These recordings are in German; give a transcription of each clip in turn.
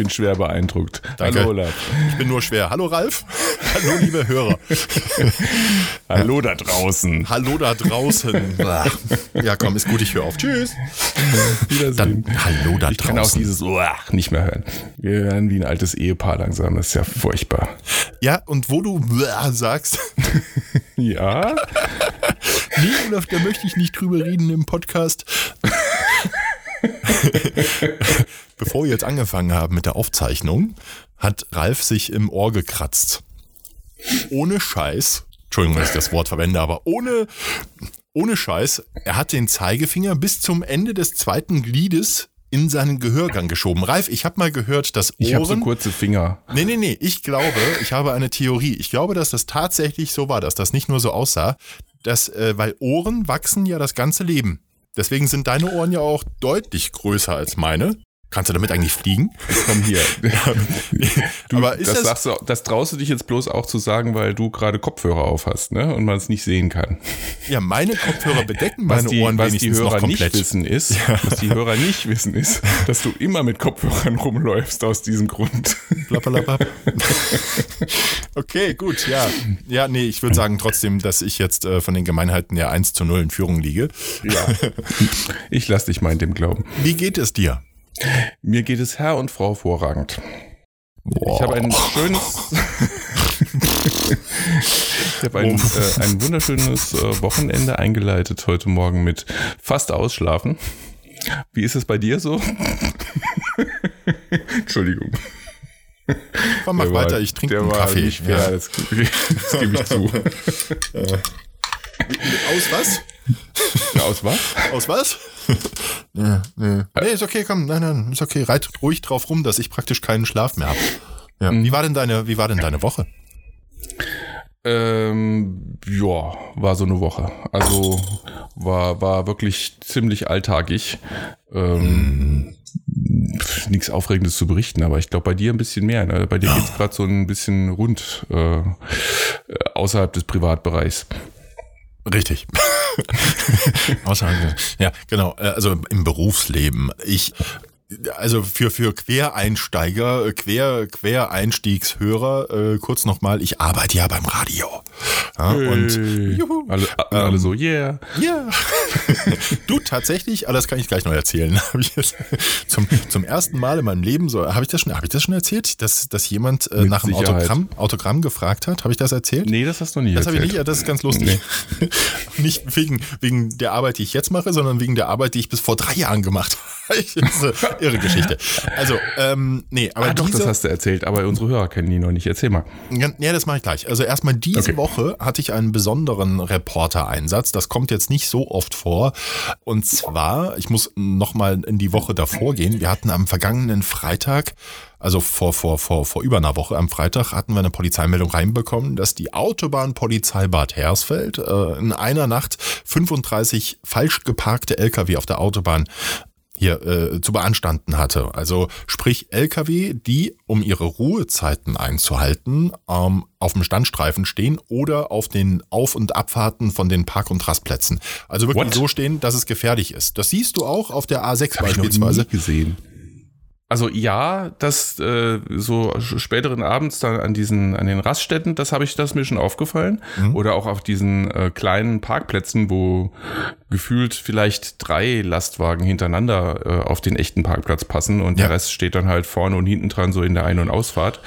bin schwer beeindruckt. Danke. Hallo, Olaf. Ich bin nur schwer. Hallo, Ralf. Hallo, liebe Hörer. Hallo da draußen. Hallo da draußen. Ja, komm, ist gut, ich höre auf. Tschüss. Wiedersehen. Dann, hallo da ich kann auch draußen. dieses Uah nicht mehr hören. Wir hören wie ein altes Ehepaar langsam. Das ist ja furchtbar. Ja, und wo du Blah sagst, Ja? nee, Olaf, da möchte ich nicht drüber reden im Podcast. Bevor wir jetzt angefangen haben mit der Aufzeichnung, hat Ralf sich im Ohr gekratzt. Ohne Scheiß. Entschuldigung, dass ich das Wort verwende, aber ohne, ohne Scheiß. Er hat den Zeigefinger bis zum Ende des zweiten Gliedes in seinen Gehörgang geschoben. Ralf, ich habe mal gehört, dass Ohren... Ich habe so kurze Finger. Nee, nee, nee. Ich glaube, ich habe eine Theorie. Ich glaube, dass das tatsächlich so war, dass das nicht nur so aussah, dass, äh, weil Ohren wachsen ja das ganze Leben. Deswegen sind deine Ohren ja auch deutlich größer als meine. Kannst du damit eigentlich fliegen? Komm hier. Du, Aber ist das, das- du, das traust du dich jetzt bloß auch zu sagen, weil du gerade Kopfhörer auf hast, ne? Und man es nicht sehen kann. Ja, meine Kopfhörer bedecken Was meine die, Ohren was die Hörer nicht wissen ist, was die Hörer nicht wissen ist, dass du immer mit Kopfhörern rumläufst aus diesem Grund. Okay, gut, ja. Ja, nee, ich würde sagen trotzdem, dass ich jetzt äh, von den Gemeinheiten ja 1 zu 0 in Führung liege. Ja. Ich lass dich mal in dem glauben. Wie geht es dir? Mir geht es Herr und Frau vorragend. Ich habe ein schönes. ich habe ein, äh, ein wunderschönes äh, Wochenende eingeleitet heute Morgen mit fast Ausschlafen. Wie ist es bei dir so? Entschuldigung. Komm, mach Der war- weiter, ich trinke einen war Kaffee. Nicht fair, Ja. das, das gebe ich zu. Aus was? Aus was? Aus was? Ja, nee. nee, ist okay, komm, nein, nein, ist okay. Reit ruhig drauf rum, dass ich praktisch keinen Schlaf mehr habe. Ja. Wie war denn deine, wie war denn deine Woche? Ähm, ja, war so eine Woche. Also war, war wirklich ziemlich alltagig. Ähm, Nichts Aufregendes zu berichten, aber ich glaube bei dir ein bisschen mehr. Ne? Bei dir geht's gerade so ein bisschen rund äh, äh, außerhalb des Privatbereichs. Richtig. Außerhalb. Ja, genau. äh, Also im Berufsleben. Ich, also für, für Quereinsteiger, äh, Quer, Quereinstiegshörer, äh, kurz nochmal, ich arbeite ja beim Radio. Ja, und Hey. juhu, alle, alle so, yeah. ja. du tatsächlich, aber das kann ich gleich noch erzählen. Zum, zum ersten Mal in meinem Leben so, habe ich das schon, habe ich das schon erzählt, dass, dass jemand äh, nach einem. Autogramm, Autogramm gefragt hat? Habe ich das erzählt? Nee, das hast du nie Das habe ich nicht, ja, das ist ganz lustig. nicht wegen, wegen der Arbeit, die ich jetzt mache, sondern wegen der Arbeit, die ich bis vor drei Jahren gemacht habe. Das ist eine irre Geschichte. Also, ähm, nee, aber Ah, doch, diese, das hast du erzählt, aber unsere Hörer kennen die noch nicht. Erzähl mal. ja, ja, das mache ich gleich. Also erstmal diese Okay. Woche hatte ich einen besonderen Reporter-Einsatz. Das kommt jetzt nicht so oft vor. Und zwar, ich muss nochmal in die Woche davor gehen. Wir hatten am vergangenen Freitag, also vor, vor, vor, vor über einer Woche am Freitag, hatten wir eine Polizeimeldung reinbekommen, dass die Autobahnpolizei Bad Hersfeld äh, in einer Nacht 35 falsch geparkte Lkw auf der Autobahn hier äh, zu beanstanden hatte. Also sprich Lkw, die, um ihre Ruhezeiten einzuhalten, ähm, auf dem Standstreifen stehen oder auf den Auf- und Abfahrten von den Park- und Rastplätzen. Also wirklich What? so stehen, dass es gefährlich ist. Das siehst du auch auf der A6 Hab ich noch beispielsweise. nie gesehen. Also ja, das äh, so späteren Abends dann an diesen an den Raststätten, das habe ich das mir schon aufgefallen Mhm. oder auch auf diesen äh, kleinen Parkplätzen, wo gefühlt vielleicht drei Lastwagen hintereinander äh, auf den echten Parkplatz passen und Ja. der Rest steht dann halt vorne und hinten dran so in der Ein- und Ausfahrt.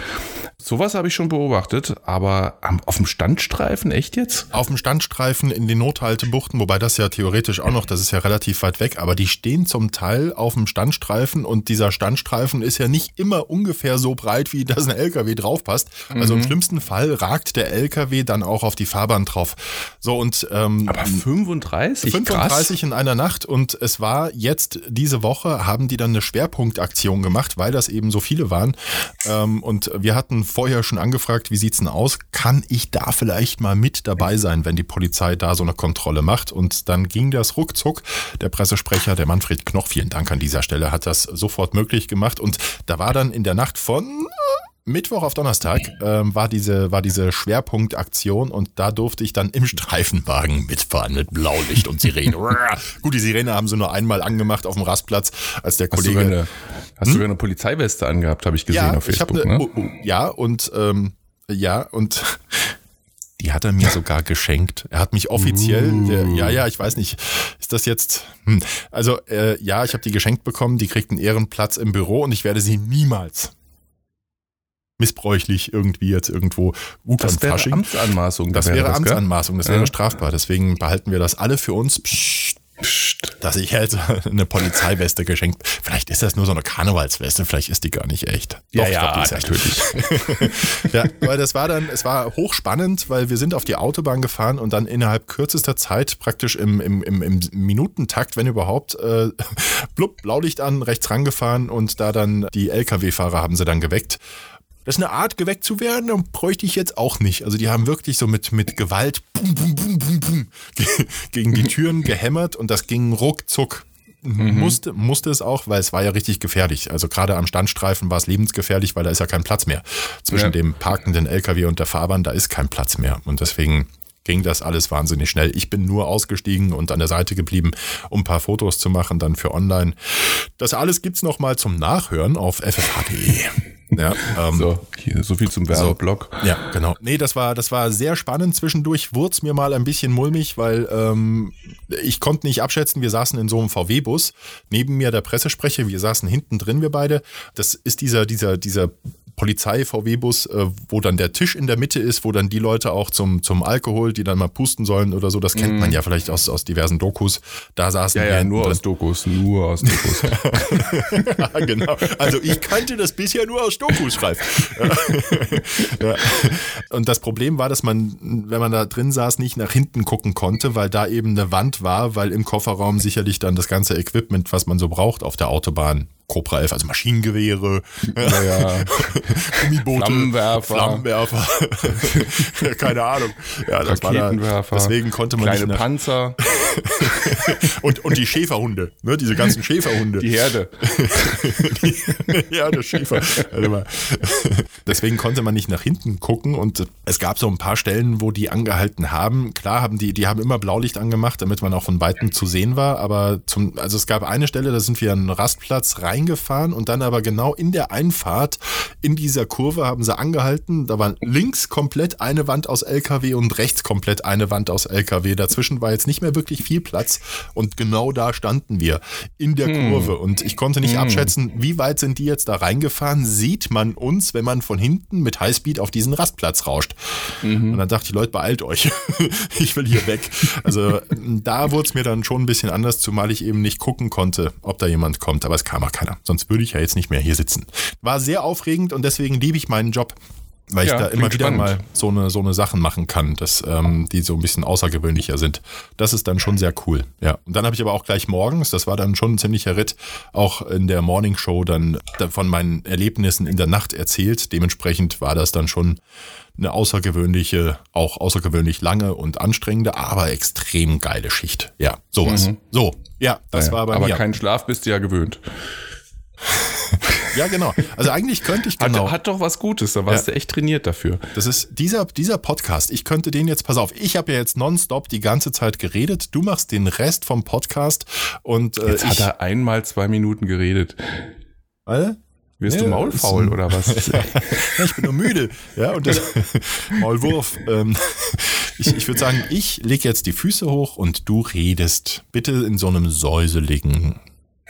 Sowas habe ich schon beobachtet, aber am, auf dem Standstreifen echt jetzt? Auf dem Standstreifen in den Nothaltebuchten, wobei das ja theoretisch auch noch, das ist ja relativ weit weg, aber die stehen zum Teil auf dem Standstreifen und dieser Standstreifen ist ja nicht immer ungefähr so breit, wie das ein LKW draufpasst. Also im schlimmsten Fall ragt der LKW dann auch auf die Fahrbahn drauf. So und ähm, Aber 35? 35 in einer Nacht und es war jetzt diese Woche, haben die dann eine Schwerpunktaktion gemacht, weil das eben so viele waren. Ähm, und wir hatten vorher schon angefragt, wie sieht's denn aus? Kann ich da vielleicht mal mit dabei sein, wenn die Polizei da so eine Kontrolle macht? Und dann ging das ruckzuck. Der Pressesprecher, der Manfred Knoch, vielen Dank an dieser Stelle, hat das sofort möglich gemacht. Und da war dann in der Nacht von Mittwoch auf Donnerstag ähm, war diese, war diese Schwerpunktaktion und da durfte ich dann im Streifenwagen mitfahren mit Blaulicht und Sirene. Gut, die Sirene haben sie nur einmal angemacht auf dem Rastplatz, als der Kollege. Hast du sogar eine Polizeiweste angehabt, habe ich gesehen ja, auf Facebook. eine, ne? oh, oh, ja und ähm, ja und die hat er mir sogar geschenkt. Er hat mich offiziell, der, ja, ja, ich weiß nicht, ist das jetzt, hm. also äh, ja, ich habe die geschenkt bekommen, die kriegt einen Ehrenplatz im Büro und ich werde sie niemals missbräuchlich irgendwie jetzt irgendwo gut Das wäre. Amtsanmaßung. Das wäre wäre gell? Amtsanmaßung, das wäre Ja. strafbar. Deswegen behalten wir das alle für uns. Psst, Psst. dass ich jetzt eine Polizeiweste geschenkt. Vielleicht ist das nur so eine Karnevalsweste, vielleicht ist die gar nicht echt. Doch, glaub, die ist echt. natürlich. Ja, weil das war dann, es war hochspannend, weil wir sind auf die Autobahn gefahren und dann innerhalb kürzester Zeit, praktisch im, im, im, im Minutentakt, wenn überhaupt, äh, blub, Blaulicht an, rechts rangefahren und da dann die Lkw-Fahrer haben sie dann geweckt. Das ist eine Art, geweckt zu werden, und bräuchte ich jetzt auch nicht. Also die haben wirklich so mit, mit Gewalt bum, bum, bum, bum, bum, ge- gegen die Türen gehämmert und das ging ruckzuck. Musste, musste es auch, weil es war ja richtig gefährlich. Also gerade am Standstreifen war es lebensgefährlich, weil da ist ja kein Platz mehr. Zwischen Ja. dem parkenden LKW und der Fahrbahn, da ist kein Platz mehr. Und deswegen ging das alles wahnsinnig schnell. Ich bin nur ausgestiegen und an der Seite geblieben, um ein paar Fotos zu machen, dann für online. Das alles gibt's noch mal zum Nachhören auf ffh.de. Ja, ähm, So, hier, so viel zum Werbeblock. ja, genau. Nee, das war, das war sehr spannend. Zwischendurch wurde es mir mal ein bisschen mulmig, weil ähm, ich konnte nicht abschätzen, wir saßen in so einem VW-Bus, neben mir der Pressesprecher, wir saßen hinten drin, wir beide. Das ist dieser, dieser, dieser Polizei-VW-Bus, äh, wo dann der Tisch in der Mitte ist, wo dann die Leute auch zum, zum Alkohol, die dann mal pusten sollen oder so, das kennt man ja vielleicht aus, aus diversen Dokus. Da saßen Ja, wir ja, nur aus Dokus, nur aus Dokus. Ja, genau. Also ich kannte das bisher nur aus Dokus, Ralf. ja. Und das Problem war, dass man, wenn man da drin saß, nicht nach hinten gucken konnte, weil da eben eine Wand war, weil im Kofferraum sicherlich dann das ganze Equipment, was man so braucht auf der Autobahn, Cobra 11, also Maschinengewehre, ja, ja. Gummiboote, Flammenwerfer. Flammenwerfer, keine Ahnung. Ja, das war da, Raketenwerfer. deswegen konnte man Kleine nicht Panzer, und, und die Schäferhunde, ne, diese ganzen Schäferhunde. die Herde. ja, der Schäfer. Warte mal. Deswegen konnte man nicht nach hinten gucken und es gab so ein paar Stellen, wo die angehalten haben. Klar haben die, die haben immer Blaulicht angemacht, damit man auch von Weitem zu sehen war, aber zum, also es gab eine Stelle, da sind wir an einen Rastplatz reingefahren und dann aber genau in der Einfahrt in dieser Kurve haben sie angehalten. Da war links komplett eine Wand aus LKW und rechts komplett eine Wand aus LKW. Dazwischen war jetzt nicht mehr wirklich viel Platz und genau da standen wir in der Kurve und ich konnte nicht abschätzen, wie weit sind die jetzt da reingefahren. Sieht man uns, wenn man von hinten mit Highspeed auf diesen Rastplatz rauscht? Und dann dachte ich, Leute, beeilt euch. ich will hier weg. Also da wurde es mir dann schon ein bisschen anders, zumal ich eben nicht gucken konnte, ob da jemand kommt. Aber es kam auch keiner. Sonst würde ich ja jetzt nicht mehr hier sitzen. War sehr aufregend und deswegen liebe ich meinen Job. Weil Ja, ich da immer wieder spannend. mal so eine, so eine Sachen machen kann, dass, ähm, die so ein bisschen außergewöhnlicher sind. Das ist dann schon sehr cool. Ja. Und dann habe ich aber auch gleich morgens, das war dann schon ein ziemlicher Ritt, auch in der Morning Show dann von meinen Erlebnissen in der Nacht erzählt. Dementsprechend war das dann schon eine außergewöhnliche, auch außergewöhnlich lange und anstrengende, aber extrem geile Schicht. Ja, sowas. So, ja, das Mhm. Ja, war bei aber mir. kein Schlaf bist du ja gewöhnt. Ja, genau. Also eigentlich könnte ich Hat, genau. hat doch was Gutes, da warst Ja. du echt trainiert dafür. Das ist dieser, dieser Podcast. Ich könnte den jetzt, pass auf, ich habe ja jetzt nonstop die ganze Zeit geredet. Du machst den Rest vom Podcast und äh, Jetzt hat ich, er einmal zwei Minuten geredet. Warte. Wirst Ja, du maulfaul oder was? Ich bin nur müde. Ja, und das Maulwurf. Ähm, ich ich würde sagen, ich lege jetzt die Füße hoch und du redest. Bitte in so einem säuseligen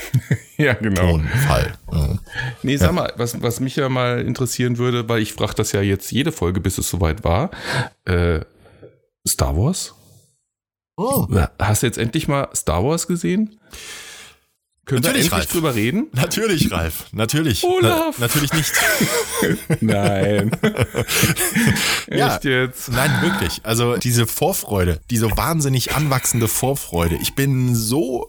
ja, genau. Tonfall. Ja. Nee, sag mal, was, was mich ja mal interessieren würde, weil ich frage das ja jetzt jede Folge, bis es soweit war. Äh, Star Wars? Oh. Hast du jetzt endlich mal Star Wars gesehen? Können Natürlich, wir endlich Ralf. drüber reden? Natürlich, Ralf. Natürlich. Olaf. Na, natürlich nicht. Nein. Ja. Echt jetzt? Nein, wirklich. Also diese Vorfreude, diese wahnsinnig anwachsende Vorfreude. Ich bin so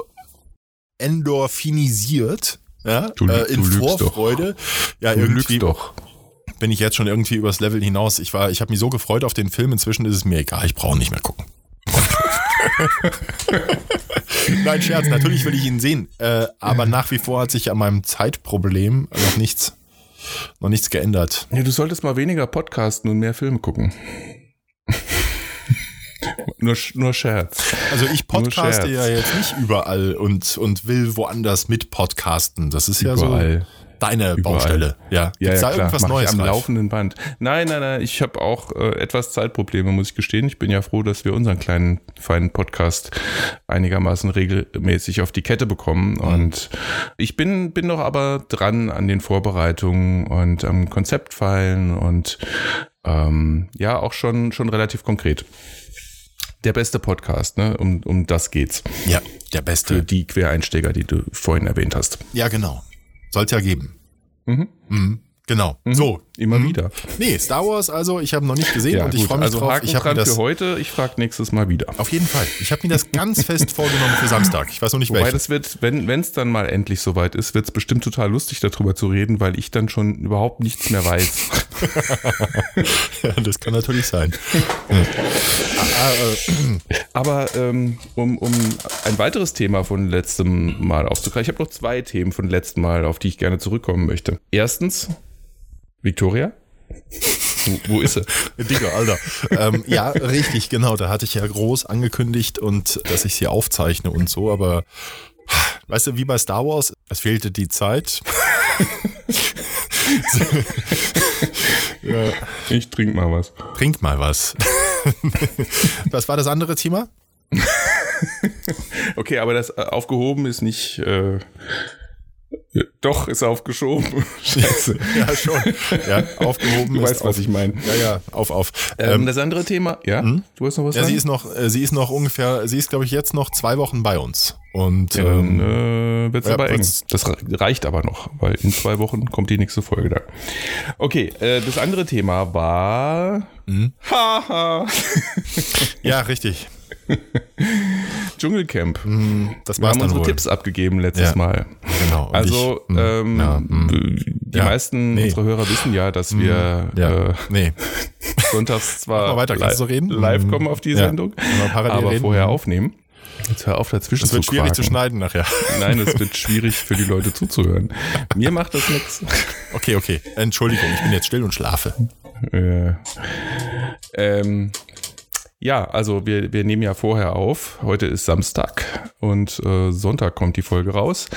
endorphinisiert. Ja, Du äh, in du lügst doch. Vorfreude. Ja, Du irgendwie doch. bin ich jetzt schon irgendwie übers Level hinaus. Ich war, ich habe mich so gefreut auf den Film. Inzwischen ist es mir egal. Ich brauche nicht mehr gucken. Nein, Scherz. Natürlich will ich ihn sehen. Äh, aber nach wie vor hat sich an meinem Zeitproblem noch nichts noch nichts geändert. Ja, du solltest mal weniger podcasten und mehr Filme gucken. Nur, nur Scherz. Also ich podcaste ja jetzt nicht überall und, und will woanders mit podcasten. Das ist ja Überall. so deine Überall. Baustelle. Ja, Ja, Gibt's ja da klar. irgendwas Mach Neues am Ralf? laufenden Band. Nein, nein, nein. Ich habe auch äh, etwas Zeitprobleme, muss ich gestehen. Ich bin ja froh, dass wir unseren kleinen feinen Podcast einigermaßen regelmäßig auf die Kette bekommen. Und ich bin bin noch aber dran an den Vorbereitungen und am Konzeptfeilen und ähm, ja auch schon schon relativ konkret. Der beste Podcast, ne? Um, um das geht's. Ja, der Für beste. die Quereinsteiger, die du vorhin erwähnt hast. Ja, genau. Sollte ja geben. Mhm. Mhm. Genau. So. Immer Mhm. wieder. Nee, Star Wars also, ich habe noch nicht gesehen Ja, und ich freue mich also drauf. Haken Ich habe das für heute. Ich frage nächstes Mal wieder. auf jeden Fall. Ich habe mir das ganz fest vorgenommen für Samstag. Ich weiß noch nicht Wobei welchen. das wird, wenn es dann mal endlich soweit ist, wird es bestimmt total lustig darüber zu reden, weil ich dann schon überhaupt nichts mehr weiß. ja, das kann natürlich sein. Aber ähm, um, um ein weiteres Thema von letztem Mal aufzugreifen, ich habe noch zwei Themen von letztem Mal, auf die ich gerne zurückkommen möchte. Erstens, Victoria. Wo, wo ist sie? Digga, Alter. ähm, ja, richtig, genau. Da hatte ich ja groß angekündigt und dass ich sie aufzeichne und so, aber weißt du, wie bei Star Wars, es fehlte die Zeit. ja, Ich trink mal was. trink mal was. was war das andere Thema? Okay, aber das äh, aufgehoben ist nicht. Äh, doch, ist aufgeschoben. Scheiße. Ja, schon. Ja, aufgehoben Du weißt, auf, was ich meine. Ja, ja, auf, auf. Ähm, Ähm, das andere Thema, ja? Du hast noch was ja, sagen? sie ist noch, äh, sie ist noch ungefähr, sie ist, glaube ich, jetzt noch zwei Wochen bei uns. Und Ja, dann ähm, äh, wird's ja, aber eng. Das re- reicht aber noch, weil in zwei Wochen kommt die nächste Folge dann. Okay, äh, das andere Thema war Mhm. Haha ja, richtig. Dschungelcamp. Das Wir haben unsere wohl. Tipps abgegeben letztes Ja. Mal. Genau. Und Also ich, mh, ähm, ja, mh. die Ja. meisten Nee. unserer Hörer wissen ja, dass wir ja, äh, nee. sonntags zwar weiter, li- reden? live kommen auf die Ja. Sendung, aber reden. vorher aufnehmen. Jetzt hör auf dazwischen Das wird zu schwierig zu schneiden nachher. Nein, es wird schwierig für die Leute zuzuhören. Mir macht das nichts. Okay, okay. Entschuldigung, ich bin jetzt still und schlafe. Äh, ähm, ja, also wir, wir nehmen ja vorher auf. Heute ist Samstag und äh, Sonntag kommt die Folge raus.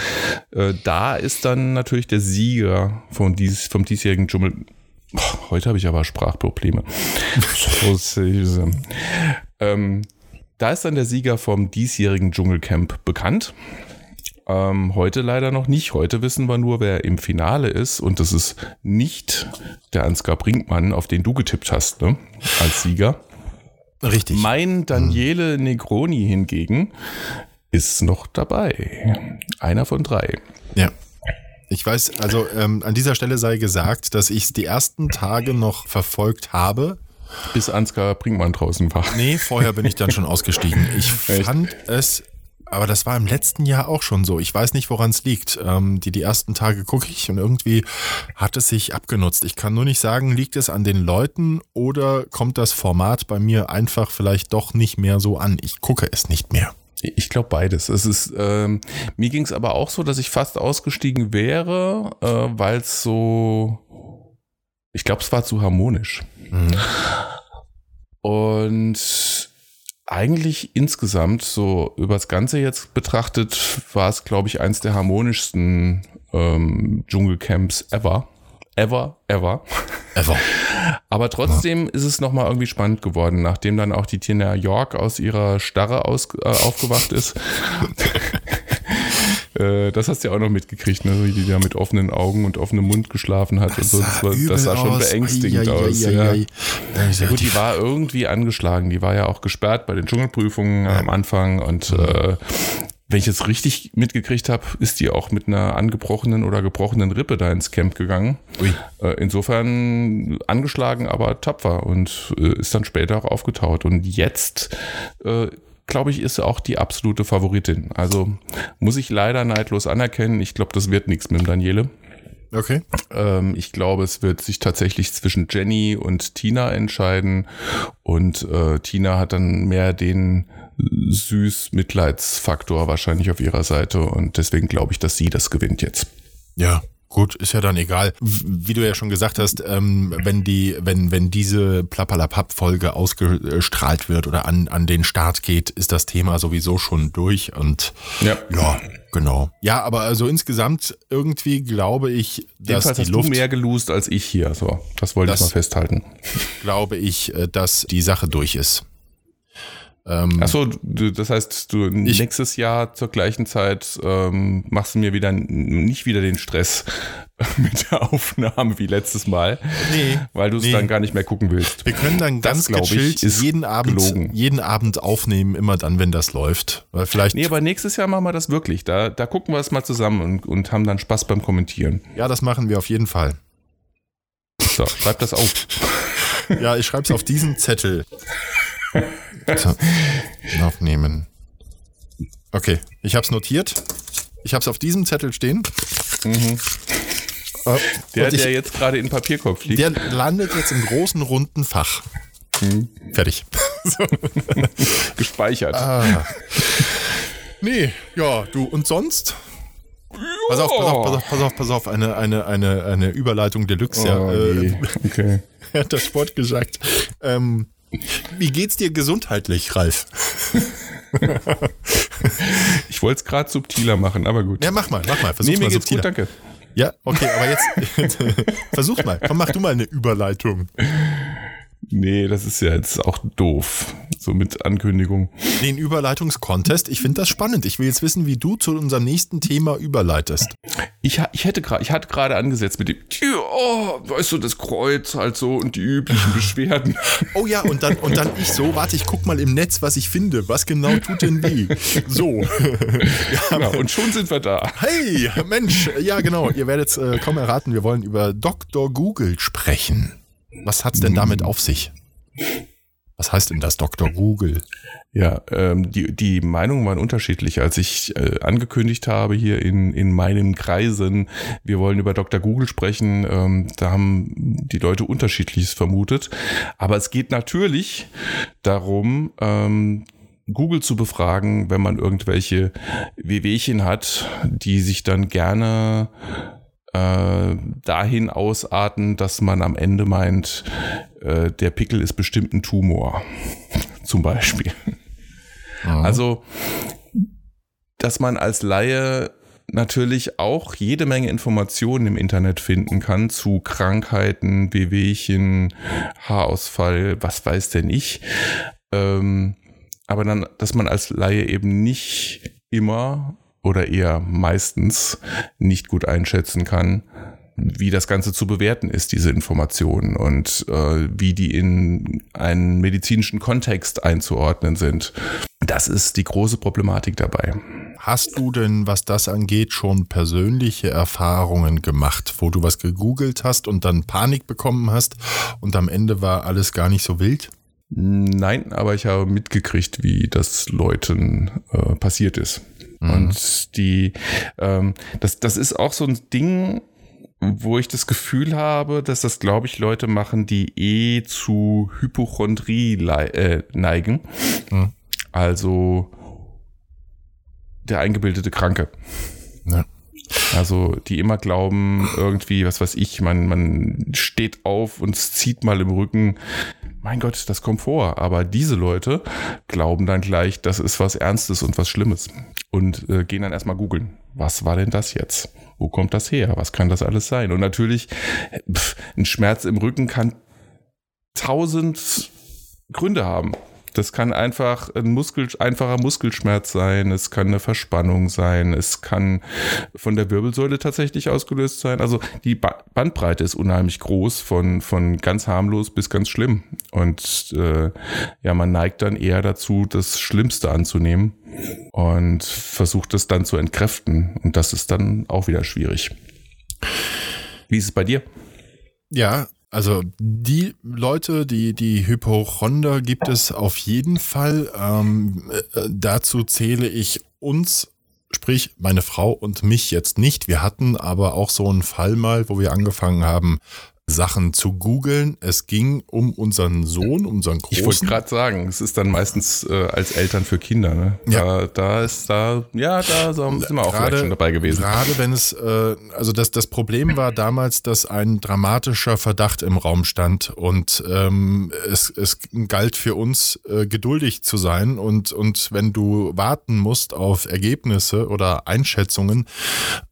Äh, da ist dann natürlich der Sieger von dies, vom diesjährigen Dschungel. Boah, heute habe ich aber Sprachprobleme. ähm, da ist dann der Sieger vom diesjährigen Dschungelcamp bekannt. Ähm, heute leider noch nicht. Heute wissen wir nur, wer im Finale ist. Und das ist nicht der Ansgar Brinkmann, auf den du getippt hast, ne? als Sieger. Richtig. Mein Daniele Negroni hingegen ist noch dabei. Einer von drei. Ja. Ich weiß, also ähm, an dieser Stelle sei gesagt, dass ich es die ersten Tage noch verfolgt habe. Bis Ansgar Brinkmann draußen war. Nee, vorher bin ich dann schon ausgestiegen. Ich Echt? fand es, aber das war im letzten Jahr auch schon so. Ich weiß nicht, woran es liegt. Ähm, die, die ersten Tage gucke ich und irgendwie hat es sich abgenutzt. Ich kann nur nicht sagen, liegt es an den Leuten oder kommt das Format bei mir einfach vielleicht doch nicht mehr so an. Ich gucke es nicht mehr. Ich glaube beides. Es ist, ähm, mir ging es aber auch so, dass ich fast ausgestiegen wäre, äh, weil es so, ich glaube, es war zu harmonisch. Und eigentlich insgesamt, so übers Ganze jetzt betrachtet, war es, glaube ich, eins der harmonischsten ähm, Dschungelcamps ever. Ever, ever. Ever. Aber trotzdem ist es nochmal irgendwie spannend geworden, nachdem dann auch die Tina York aus ihrer Starre aus, äh, aufgewacht ist. Äh, das hast du ja auch noch mitgekriegt, ne? wie die da mit offenen Augen und offenem Mund geschlafen hat. und so. Das, war, das sah schon beängstigend aus. Ja. Ja, Ja, gut, die war irgendwie angeschlagen. Die war ja auch gesperrt bei den Dschungelprüfungen am Anfang. Und äh, wenn ich jetzt richtig mitgekriegt habe, ist die auch mit einer angebrochenen oder gebrochenen Rippe da ins Camp gegangen. Ui. Äh, insofern angeschlagen, aber tapfer und äh, ist dann später auch aufgetaut. Und jetzt, äh, glaube ich, ist auch die absolute Favoritin. Also muss ich leider neidlos anerkennen. Ich glaube, das wird nichts mit dem Daniele. Okay. Ähm, ich glaube, es wird sich tatsächlich zwischen Jenny und Tina entscheiden. Und äh, Tina hat dann mehr den süß Mitleidsfaktor wahrscheinlich auf ihrer Seite. Und deswegen glaube ich, dass sie das gewinnt jetzt. Ja, Gut, ist ja dann egal. Wie du ja schon gesagt hast, ähm, wenn die, wenn, wenn diese Plappalapapp-Folge ausgestrahlt wird oder an, an den Start geht, ist das Thema sowieso schon durch und Ja. ja, genau. Ja, aber also insgesamt irgendwie glaube ich, dass Jedenfalls die hast Luft, du mehr gelost als ich hier. So, das wollte ich mal festhalten. glaube ich, äh, dass die Sache durch ist. Ähm, Achso, das heißt, du Ich- nächstes Jahr zur gleichen Zeit ähm, machst du mir wieder nicht wieder den Stress mit der Aufnahme wie letztes Mal, nee, weil du es Nee. dann gar nicht mehr gucken willst. Wir können dann Das, ganz ich, gechillt ist jeden Abend, gelogen. jeden Abend aufnehmen, immer dann, wenn das läuft. Weil vielleicht, Nee, aber nächstes Jahr machen wir das wirklich. Da, da gucken wir es mal zusammen und, und haben dann Spaß beim Kommentieren. ja, das machen wir auf jeden Fall. So, schreib das auf. Ja, ich schreibe es auf diesen Zettel. So, aufnehmen. Okay, ich habe es notiert. Ich habe es auf diesem Zettel stehen. Äh, Mhm. Der, und ich, der jetzt gerade in Papierkorb fliegt. der landet jetzt im großen runden Fach. Mhm. Fertig. gespeichert. Ah. Nee, ja, du und sonst? Pass auf, pass auf, pass auf, pass auf, pass auf, eine, eine, eine, eine Überleitung Deluxe. ja. oh, Äh, je. okay. hat das Sport gesagt. Ähm, wie geht's dir gesundheitlich, Ralf? Ich wollte es gerade subtiler machen, aber gut. Ja, mach mal, mach mal, versuch nee, mir mal geht's subtiler. gut, danke. Ja, okay, aber jetzt versuch mal. Komm, mach du mal eine Überleitung. Nee, das ist ja jetzt auch doof. So mit Ankündigung. Den Überleitungscontest, ich finde das spannend. Ich will jetzt wissen, wie du zu unserem nächsten Thema überleitest. Ich, ich hätte gerade, ich hatte gerade angesetzt mit dem, oh, weißt du, das Kreuz halt so und die üblichen Beschwerden. Oh ja, und dann, und dann ich so, warte, ich guck mal im Netz, was ich finde. Was genau tut denn wie? So. Genau, und schon sind wir da. Hey, Mensch, ja genau, ihr werdet äh, kaum erraten, wir wollen über Dr. Google sprechen. Was hat's denn damit auf sich? Was heißt denn das Dr. Google? Ja, ähm, die, die Meinungen waren unterschiedlich. Als ich äh, angekündigt habe hier in, in meinen Kreisen, wir wollen über Dr. Google sprechen, ähm, da haben die Leute unterschiedliches vermutet. Aber es geht natürlich darum, ähm, Google zu befragen, wenn man irgendwelche Wehwehchen hat, die sich dann gerne äh, dahin ausarten, dass man am Ende meint, äh, der Pickel ist bestimmt ein Tumor. Zum Beispiel. Also, dass man als Laie natürlich auch jede Menge Informationen im Internet finden kann zu Krankheiten, Wehwehchen, Haarausfall, was weiß denn ich. Ähm, aber dann, dass man als Laie eben nicht immer oder eher meistens nicht gut einschätzen kann, wie das Ganze zu bewerten ist, diese Informationen und äh, wie die in einen medizinischen Kontext einzuordnen sind. Das ist die große Problematik dabei. Hast du denn, was das angeht, schon persönliche Erfahrungen gemacht, wo du was gegoogelt hast und dann Panik bekommen hast und am Ende war alles gar nicht so wild? Nein, aber ich habe mitgekriegt, wie das Leuten äh, passiert ist. Und die, ähm, das, das ist auch so ein Ding, wo ich das Gefühl habe, dass das, glaube ich, Leute machen, die eh zu Hypochondrie äh, neigen. Mhm. Also der eingebildete Kranke. Ja. Also die immer glauben, irgendwie, was weiß ich, man, man steht auf und zieht mal im Rücken. Mein Gott, das kommt vor. Aber diese Leute glauben dann gleich, das ist was Ernstes und was Schlimmes. Und äh, gehen dann erstmal googeln. Was war denn das jetzt? Wo kommt das her? Was kann das alles sein? Und natürlich, pff, ein Schmerz im Rücken kann tausend Gründe haben. Das kann einfach ein Muskel, einfacher Muskelschmerz sein, es kann eine Verspannung sein, es kann von der Wirbelsäule tatsächlich ausgelöst sein. Also die ba Bandbreite ist unheimlich groß, von, von ganz harmlos bis ganz schlimm. Und äh, ja, man neigt dann eher dazu, das Schlimmste anzunehmen und versucht es dann zu entkräften. Und das ist dann auch wieder schwierig. Wie ist es bei dir? Ja, also die Leute, die die Hypochonder gibt es auf jeden Fall. Ähm, äh, dazu zähle ich uns, sprich meine Frau und mich jetzt nicht. Wir hatten aber auch so einen Fall mal, wo wir angefangen haben, Sachen zu googeln. Es ging um unseren Sohn, unseren Großen. Ich wollte gerade sagen, es ist dann meistens äh, als Eltern für Kinder. Ne? Ja. Da, da ist da, ja, da sind wir auch vielleicht schon dabei gewesen. Gerade wenn es, äh, also das, das Problem war damals, dass ein dramatischer Verdacht im Raum stand und ähm, es, es galt für uns, äh, geduldig zu sein und, und wenn du warten musst auf Ergebnisse oder Einschätzungen,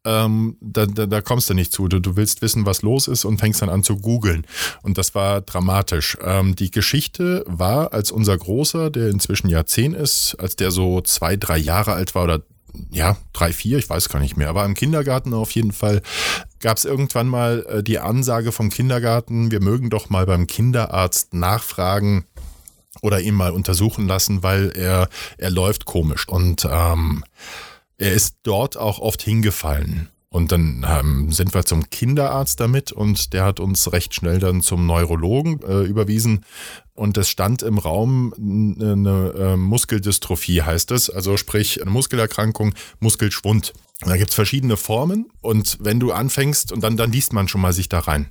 ähm, da, da, da kommst du nicht zu. Du, du willst wissen, was los ist und fängst dann an zu googeln. Und das war dramatisch. Ähm, die Geschichte war, als unser Großer, der inzwischen ja zehn ist, als der so zwei, drei Jahre alt war oder ja, drei, vier, ich weiß gar nicht mehr, aber im Kindergarten auf jeden Fall gab es irgendwann mal äh, die Ansage vom Kindergarten, wir mögen doch mal beim Kinderarzt nachfragen oder ihn mal untersuchen lassen, weil er, er läuft komisch. Und ähm, er ist dort auch oft hingefallen. Und dann ähm, sind wir zum Kinderarzt damit und der hat uns recht schnell dann zum Neurologen äh, überwiesen. Und es stand im Raum eine, eine äh, Muskeldystrophie, heißt es. Also sprich eine Muskelerkrankung, Muskelschwund. Und da gibt's verschiedene Formen und wenn du anfängst und dann, dann liest man schon mal sich da rein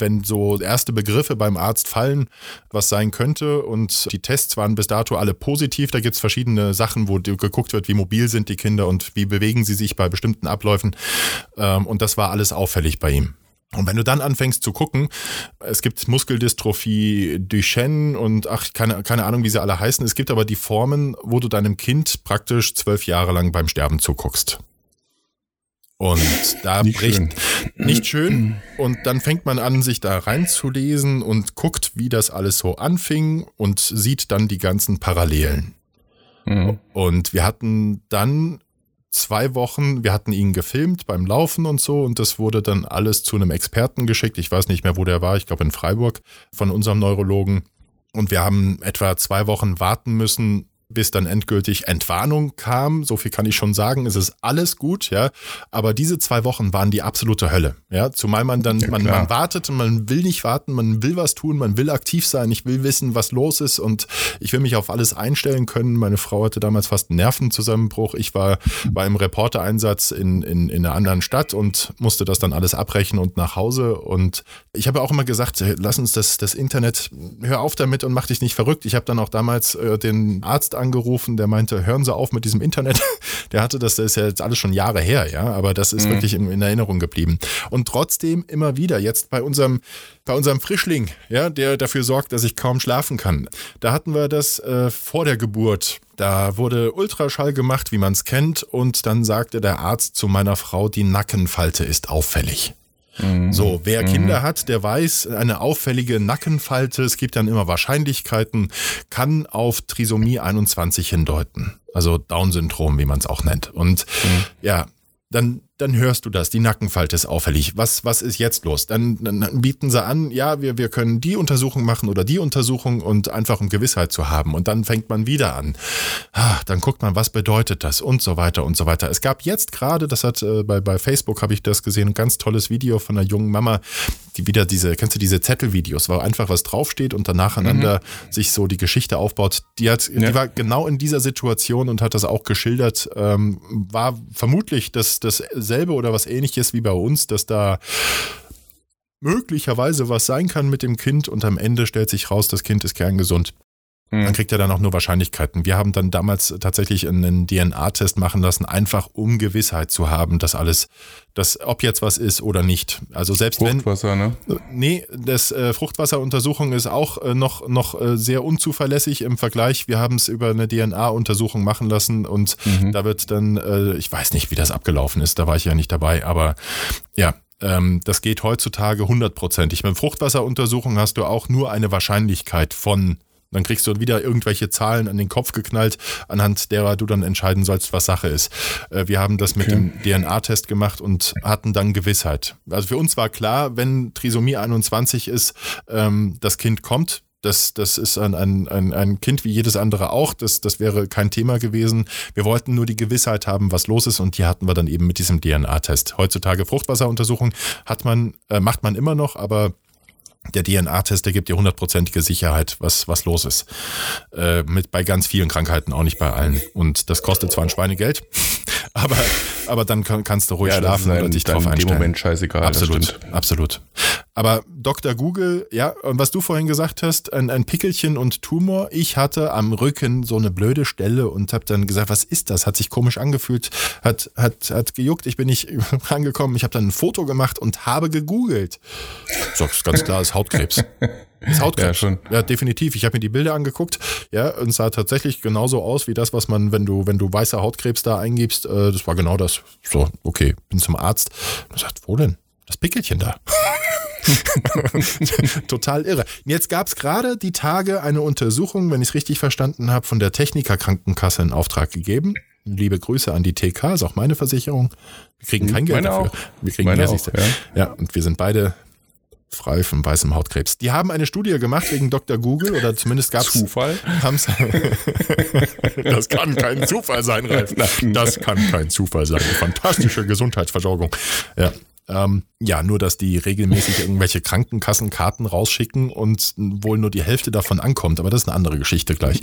wenn so erste Begriffe beim Arzt fallen, was sein könnte und die Tests waren bis dato alle positiv, da gibt es verschiedene Sachen, wo geguckt wird, wie mobil sind die Kinder und wie bewegen sie sich bei bestimmten Abläufen ähm, und das war alles auffällig bei ihm. Und wenn du dann anfängst zu gucken, es gibt Muskeldystrophie Duchenne und ach, keine, keine Ahnung, wie sie alle heißen. Es gibt aber die Formen, wo du deinem Kind praktisch zwölf Jahre lang beim Sterben zuguckst. Und da Nicht bricht schön. nicht schön. Und dann fängt man an, sich da reinzulesen und guckt, wie das alles so anfing und sieht dann die ganzen Parallelen. Mhm. Und wir hatten dann zwei Wochen, wir hatten ihn gefilmt beim Laufen und so und das wurde dann alles zu einem Experten geschickt. Ich weiß nicht mehr, wo der war, ich glaube in Freiburg von unserem Neurologen. Und wir haben etwa zwei Wochen warten müssen, bis dann endgültig Entwarnung kam. So viel kann ich schon sagen. Es ist alles gut, ja. Aber diese zwei Wochen waren die absolute Hölle, ja. Zumal man dann, man, klar. man wartet und man will nicht warten, man will was tun, man will aktiv sein, ich will wissen, was los ist und ich will mich auf alles einstellen können. Meine Frau hatte damals fast einen Nervenzusammenbruch. Ich war, war im Reportereinsatz in, in, in einer anderen Stadt und musste das dann alles abbrechen und nach Hause. Und ich habe auch immer gesagt, lass uns das, das Internet, hör auf damit und mach dich nicht verrückt. Ich habe dann auch damals äh, den Arzt angerufen, der meinte, hören Sie auf mit diesem Internet. Der hatte das, das ist ja jetzt alles schon Jahre her, ja, aber das ist wirklich in, in Erinnerung geblieben. Und trotzdem immer wieder, jetzt bei unserem, bei unserem Frischling, ja, der dafür sorgt, dass ich kaum schlafen kann. Da hatten wir das äh, vor der Geburt. Da wurde Ultraschall gemacht, wie man es kennt, und dann sagte der Arzt zu meiner Frau, die Nackenfalte ist auffällig. So, wer Kinder hat, der weiß, eine auffällige Nackenfalte, es gibt dann immer Wahrscheinlichkeiten, kann auf Trisomie 21 hindeuten. Also Down-Syndrom, wie man es auch nennt. Und ja, dann, dann hörst du das, die Nackenfalte ist auffällig. Was, was ist jetzt los? Dann, dann bieten sie an, ja, wir, wir können die Untersuchung machen oder die Untersuchung und einfach um Gewissheit zu haben. Und dann fängt man wieder an. Ah, Dann guckt man, was bedeutet das und so weiter und so weiter. Es gab jetzt gerade, das hat äh, bei, bei Facebook habe ich das gesehen, ein ganz tolles Video von einer jungen Mama, die wieder diese, kennst du diese Zettelvideos, wo einfach was draufsteht und dann nacheinander sich so die Geschichte aufbaut. Die hat, Ja. die war genau in dieser Situation und hat das auch geschildert. Ähm, war vermutlich das, dasselbe oder was ähnliches wie bei uns, dass da möglicherweise was sein kann mit dem Kind und am Ende stellt sich raus, das Kind ist kerngesund. Mhm. Dann kriegt er dann auch nur Wahrscheinlichkeiten. Wir haben dann damals tatsächlich einen DNA-Test machen lassen, einfach um Gewissheit zu haben, dass alles, dass ob jetzt was ist oder nicht. Also selbst wenn Fruchtwasser, ne? Nee, das äh, Fruchtwasseruntersuchung ist auch äh, noch, noch äh, sehr unzuverlässig im Vergleich. Wir haben es über eine DNA-Untersuchung machen lassen und da wird dann, äh, ich weiß nicht, wie das abgelaufen ist, da war ich ja nicht dabei, aber ja. Ähm, das geht heutzutage hundertprozentig. Mit Fruchtwasseruntersuchung hast du auch nur eine Wahrscheinlichkeit von dann kriegst du wieder irgendwelche Zahlen an den Kopf geknallt, anhand derer du dann entscheiden sollst, was Sache ist. Äh, Wir haben das mit Okay. dem DNA-Test gemacht und hatten dann Gewissheit. Also für uns war klar, wenn Trisomie 21 ist, ähm, das Kind kommt. Das, das ist ein, ein, ein, ein Kind wie jedes andere auch. Das, das wäre kein Thema gewesen. Wir wollten nur die Gewissheit haben, was los ist und die hatten wir dann eben mit diesem DNA-Test. Heutzutage Fruchtwasseruntersuchung hat man, äh, macht man immer noch, aber der DNA-Test, der gibt dir hundertprozentige Sicherheit, was, was los ist. Äh, mit bei ganz vielen Krankheiten, auch nicht bei allen. Und das kostet zwar ein Schweinegeld, aber, aber dann kann, kannst du ruhig Ja, schlafen oder ein- dich dann drauf in dem einstellen. Moment scheißegal, Absolut, absolut. Aber Dr. Google, ja, und was du vorhin gesagt hast, ein, ein Pickelchen und Tumor. Ich hatte am Rücken so eine blöde Stelle und habe dann gesagt, was ist das? Hat sich komisch angefühlt, hat, hat, hat gejuckt. Ich bin nicht rangekommen. Ich habe dann ein Foto gemacht und habe gegoogelt. So, ist ganz klar, ist Hautkrebs. Ist Hautkrebs. Ja, schon. ja definitiv. Ich habe mir die Bilder angeguckt, ja, und es sah tatsächlich genauso aus wie das, was man, wenn du, wenn du weißer Hautkrebs da eingibst, äh, das war genau das. So, okay, bin zum Arzt. Und sagt, wo denn? Das Pickelchen da. Total irre. Jetzt gab es gerade die Tage eine Untersuchung, wenn ich es richtig verstanden habe, von der Techniker Krankenkasse in Auftrag gegeben. Liebe Grüße an die TK, ist auch meine Versicherung. Wir kriegen kein Geld meine dafür. Auch. Wir kriegen meine auch, ja. ja, und wir sind beide frei von weißem Hautkrebs. Die haben eine Studie gemacht wegen Dr. Google oder zumindest gab es Zufall. das kann kein Zufall sein, Ralf. Das kann kein Zufall sein. Fantastische Gesundheitsversorgung. Ja. Ähm, ja, nur dass die regelmäßig irgendwelche Krankenkassenkarten rausschicken und wohl nur die Hälfte davon ankommt, aber das ist eine andere Geschichte gleich.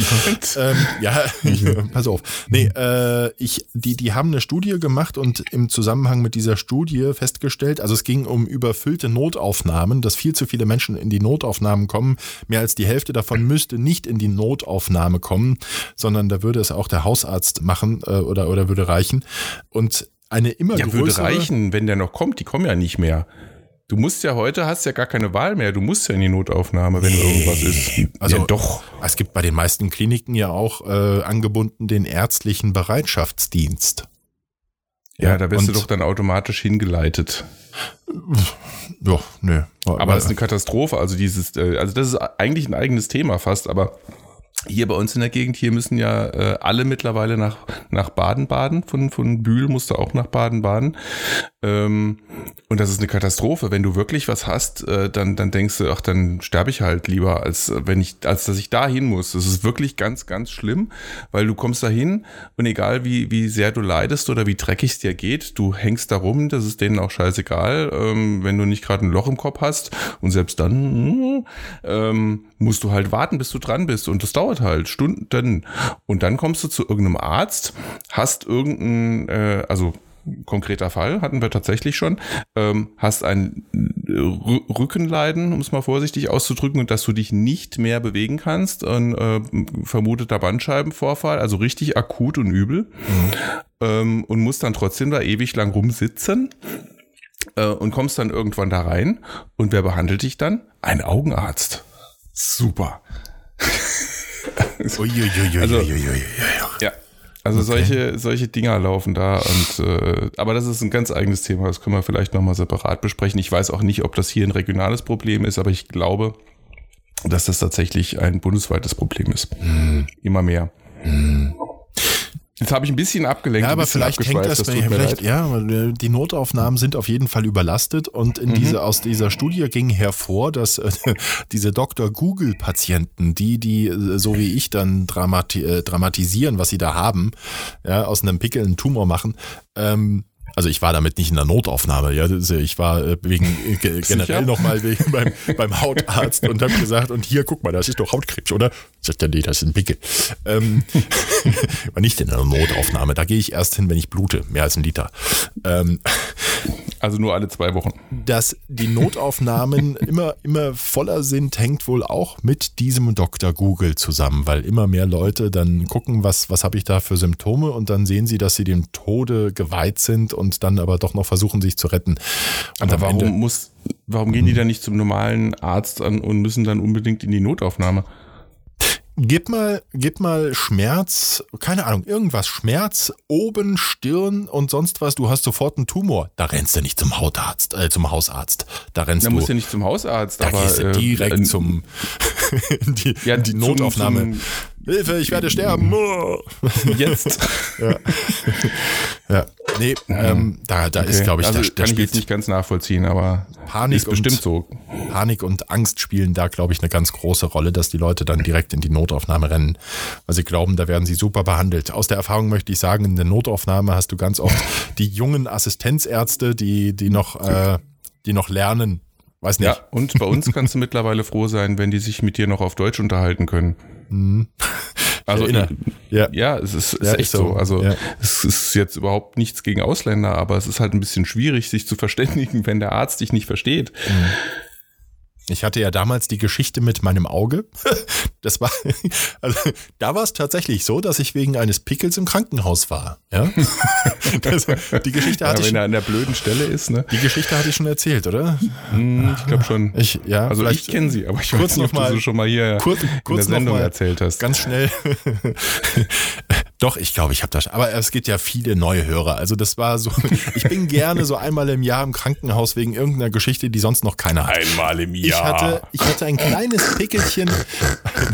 ähm, ja, ich, pass auf. Nee, äh, ich, die, die haben eine Studie gemacht und im Zusammenhang mit dieser Studie festgestellt, also es ging um überfüllte Notaufnahmen, dass viel zu viele Menschen in die Notaufnahmen kommen. Mehr als die Hälfte davon müsste nicht in die Notaufnahme kommen, sondern da würde es auch der Hausarzt machen äh, oder, oder würde reichen. Und eine immer ja, größere. würde reichen, wenn der noch kommt. Die kommen ja nicht mehr. Du musst ja heute, hast ja gar keine Wahl mehr. Du musst ja in die Notaufnahme, wenn nee. irgendwas ist. Also ja, doch. Es gibt bei den meisten Kliniken ja auch äh, angebunden den ärztlichen Bereitschaftsdienst. Ja, ja da wirst du doch dann automatisch hingeleitet. Ja, nö. Aber das ist eine Katastrophe. Also dieses, äh, also das ist eigentlich ein eigenes Thema fast, aber hier bei uns in der Gegend, hier müssen ja äh, alle mittlerweile nach, nach Baden-Baden. Von, von Bühl musste auch nach Baden-Baden. Ähm, und das ist eine Katastrophe. Wenn du wirklich was hast, äh, dann, dann denkst du, ach, dann sterbe ich halt lieber, als äh, wenn ich, als dass ich da hin muss. Das ist wirklich ganz, ganz schlimm, weil du kommst da hin und egal wie, wie sehr du leidest oder wie dreckig es dir geht, du hängst da rum, das ist denen auch scheißegal, ähm, wenn du nicht gerade ein Loch im Kopf hast. Und selbst dann ähm, musst du halt warten, bis du dran bist. Und das dauert halt Stunden. Und dann kommst du zu irgendeinem Arzt, hast irgendein, äh, also konkreter Fall hatten wir tatsächlich schon, ähm, hast ein Rückenleiden, um es mal vorsichtig auszudrücken, und dass du dich nicht mehr bewegen kannst, ein äh, vermuteter Bandscheibenvorfall, also richtig akut und übel, ähm, und musst dann trotzdem da ewig lang rumsitzen äh, und kommst dann irgendwann da rein. Und wer behandelt dich dann? Ein Augenarzt. Super. Also, ja, also okay. solche, solche Dinger laufen da und äh, aber das ist ein ganz eigenes Thema, das können wir vielleicht nochmal separat besprechen. Ich weiß auch nicht, ob das hier ein regionales Problem ist, aber ich glaube, dass das tatsächlich ein bundesweites Problem ist. Hm. Immer mehr. Hm. Jetzt habe ich ein bisschen abgelenkt. Ja, aber vielleicht hängt das, das vielleicht, ja, die Notaufnahmen sind auf jeden Fall überlastet und in mhm. diese, aus dieser Studie ging hervor, dass äh, diese Dr. Google-Patienten, die, die äh, so wie ich dann dramati äh, dramatisieren, was sie da haben, ja, aus einem Pickel einen Tumor machen, ähm, also ich war damit nicht in der Notaufnahme, ja, ich war äh, wegen äh, generell nochmal beim, beim Hautarzt und habe gesagt, und hier, guck mal, das ist doch Hautkrebs, oder? Sagt er, nee, das ist ein Pickel. Ähm, war nicht in der Notaufnahme, da gehe ich erst hin, wenn ich blute, mehr als ein Liter. Ähm, also nur alle zwei Wochen. Dass die Notaufnahmen immer, immer voller sind, hängt wohl auch mit diesem Dr. Google zusammen, weil immer mehr Leute dann gucken, was, was habe ich da für Symptome und dann sehen sie, dass sie dem Tode geweiht sind und und dann aber doch noch versuchen, sich zu retten. Und aber warum Ende, muss, warum gehen die dann nicht zum normalen Arzt an und müssen dann unbedingt in die Notaufnahme? Gib mal, gib mal Schmerz, keine Ahnung, irgendwas, Schmerz, oben, Stirn und sonst was, du hast sofort einen Tumor. Da rennst du nicht zum Hautarzt, äh, zum Hausarzt. Da rennst da du. Da musst du nicht zum Hausarzt, da aber. Gehst du direkt äh, zum, die, ja, die Notaufnahme. Zum, zum Hilfe, ich werde sterben. Jetzt. ja. ja. Nee, ähm, da, da okay. ist, glaube ich, also da, da kann ich jetzt nicht ganz nachvollziehen, aber Panik ist bestimmt und, so. Panik und Angst spielen da, glaube ich, eine ganz große Rolle, dass die Leute dann direkt in die Notaufnahme rennen, weil sie glauben, da werden sie super behandelt. Aus der Erfahrung möchte ich sagen, in der Notaufnahme hast du ganz oft die jungen Assistenzärzte, die, die noch, äh, die noch lernen. Weiß nicht. Ja, und bei uns kannst du mittlerweile froh sein, wenn die sich mit dir noch auf Deutsch unterhalten können. Mhm. Also ja. ja, es ist, ist ja, echt so. so. Also ja. es ist jetzt überhaupt nichts gegen Ausländer, aber es ist halt ein bisschen schwierig, sich zu verständigen, wenn der Arzt dich nicht versteht. Mhm. Ich hatte ja damals die Geschichte mit meinem Auge. Das war, also da war es tatsächlich so, dass ich wegen eines Pickels im Krankenhaus war. Ja? Das, die Geschichte hatte ja, wenn ich. er an der blöden Stelle ist, ne? Die Geschichte hatte ich schon erzählt, oder? Hm, ich glaube schon. Ich, ja, also ich kenne sie, aber ich kurz weiß nicht, noch ob du sie schon mal hier kurz, in kurz der Sendung mal erzählt hast. Ganz schnell. Doch, ich glaube, ich habe das. Aber es gibt ja viele neue Hörer. Also das war so. Ich bin gerne so einmal im Jahr im Krankenhaus wegen irgendeiner Geschichte, die sonst noch keiner hat. Einmal im Ich hatte, ich hatte ein kleines Pickelchen.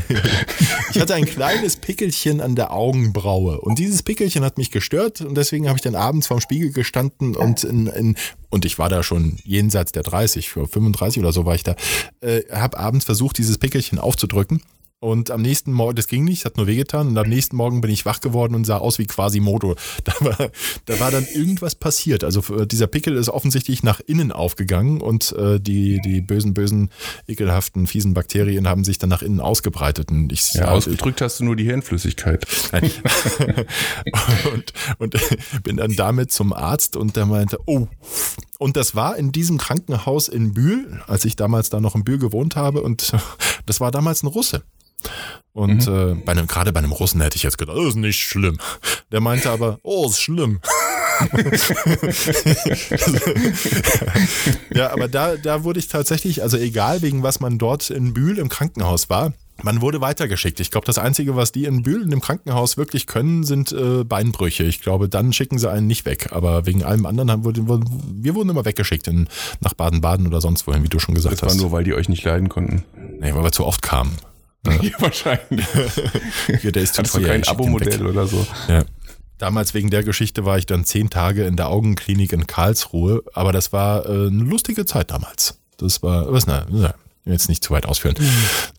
ich hatte ein kleines Pickelchen an der Augenbraue. Und dieses Pickelchen hat mich gestört. Und deswegen habe ich dann abends vorm Spiegel gestanden und in, in und ich war da schon jenseits der 30, für 35 oder so war ich da, äh, habe abends versucht, dieses Pickelchen aufzudrücken. Und am nächsten Morgen, das ging nicht, es hat nur wehgetan. Und am nächsten Morgen bin ich wach geworden und sah aus wie Quasimodo. Da war, da war dann irgendwas passiert. Also äh, dieser Pickel ist offensichtlich nach innen aufgegangen und äh, die, die bösen, bösen, ekelhaften, fiesen Bakterien haben sich dann nach innen ausgebreitet. Und ich Ja, ausgedrückt hast du nur die Hirnflüssigkeit. Und, und bin dann damit zum Arzt und der meinte, oh. Und das war in diesem Krankenhaus in Bühl, als ich damals da noch in Bühl gewohnt habe. Und das war damals ein Russe. Und äh, bei einem, gerade bei einem Russen hätte ich jetzt gedacht, das ist nicht schlimm. Der meinte aber, oh, ist schlimm. ja, aber da, da wurde ich tatsächlich, also egal wegen was man dort in Bühl im Krankenhaus war, man wurde weitergeschickt. Ich glaube, das Einzige, was die in Bühl in dem Krankenhaus wirklich können, sind äh, Beinbrüche. Ich glaube, dann schicken sie einen nicht weg. Aber wegen allem anderen haben wir, wir wurden immer weggeschickt in, nach Baden-Baden oder sonst wohin, wie du schon gesagt Das war hast. nur, weil die euch nicht leiden konnten. nee, weil wir zu oft kamen. Ja, wahrscheinlich. Hier, der ist zu Hattest du kein. Abo-Modell oder so? Ja. Damals wegen der Geschichte war ich dann zehn Tage in der Augenklinik in Karlsruhe, aber das war äh, eine lustige Zeit damals. Das war, was, na, jetzt nicht zu weit ausführen.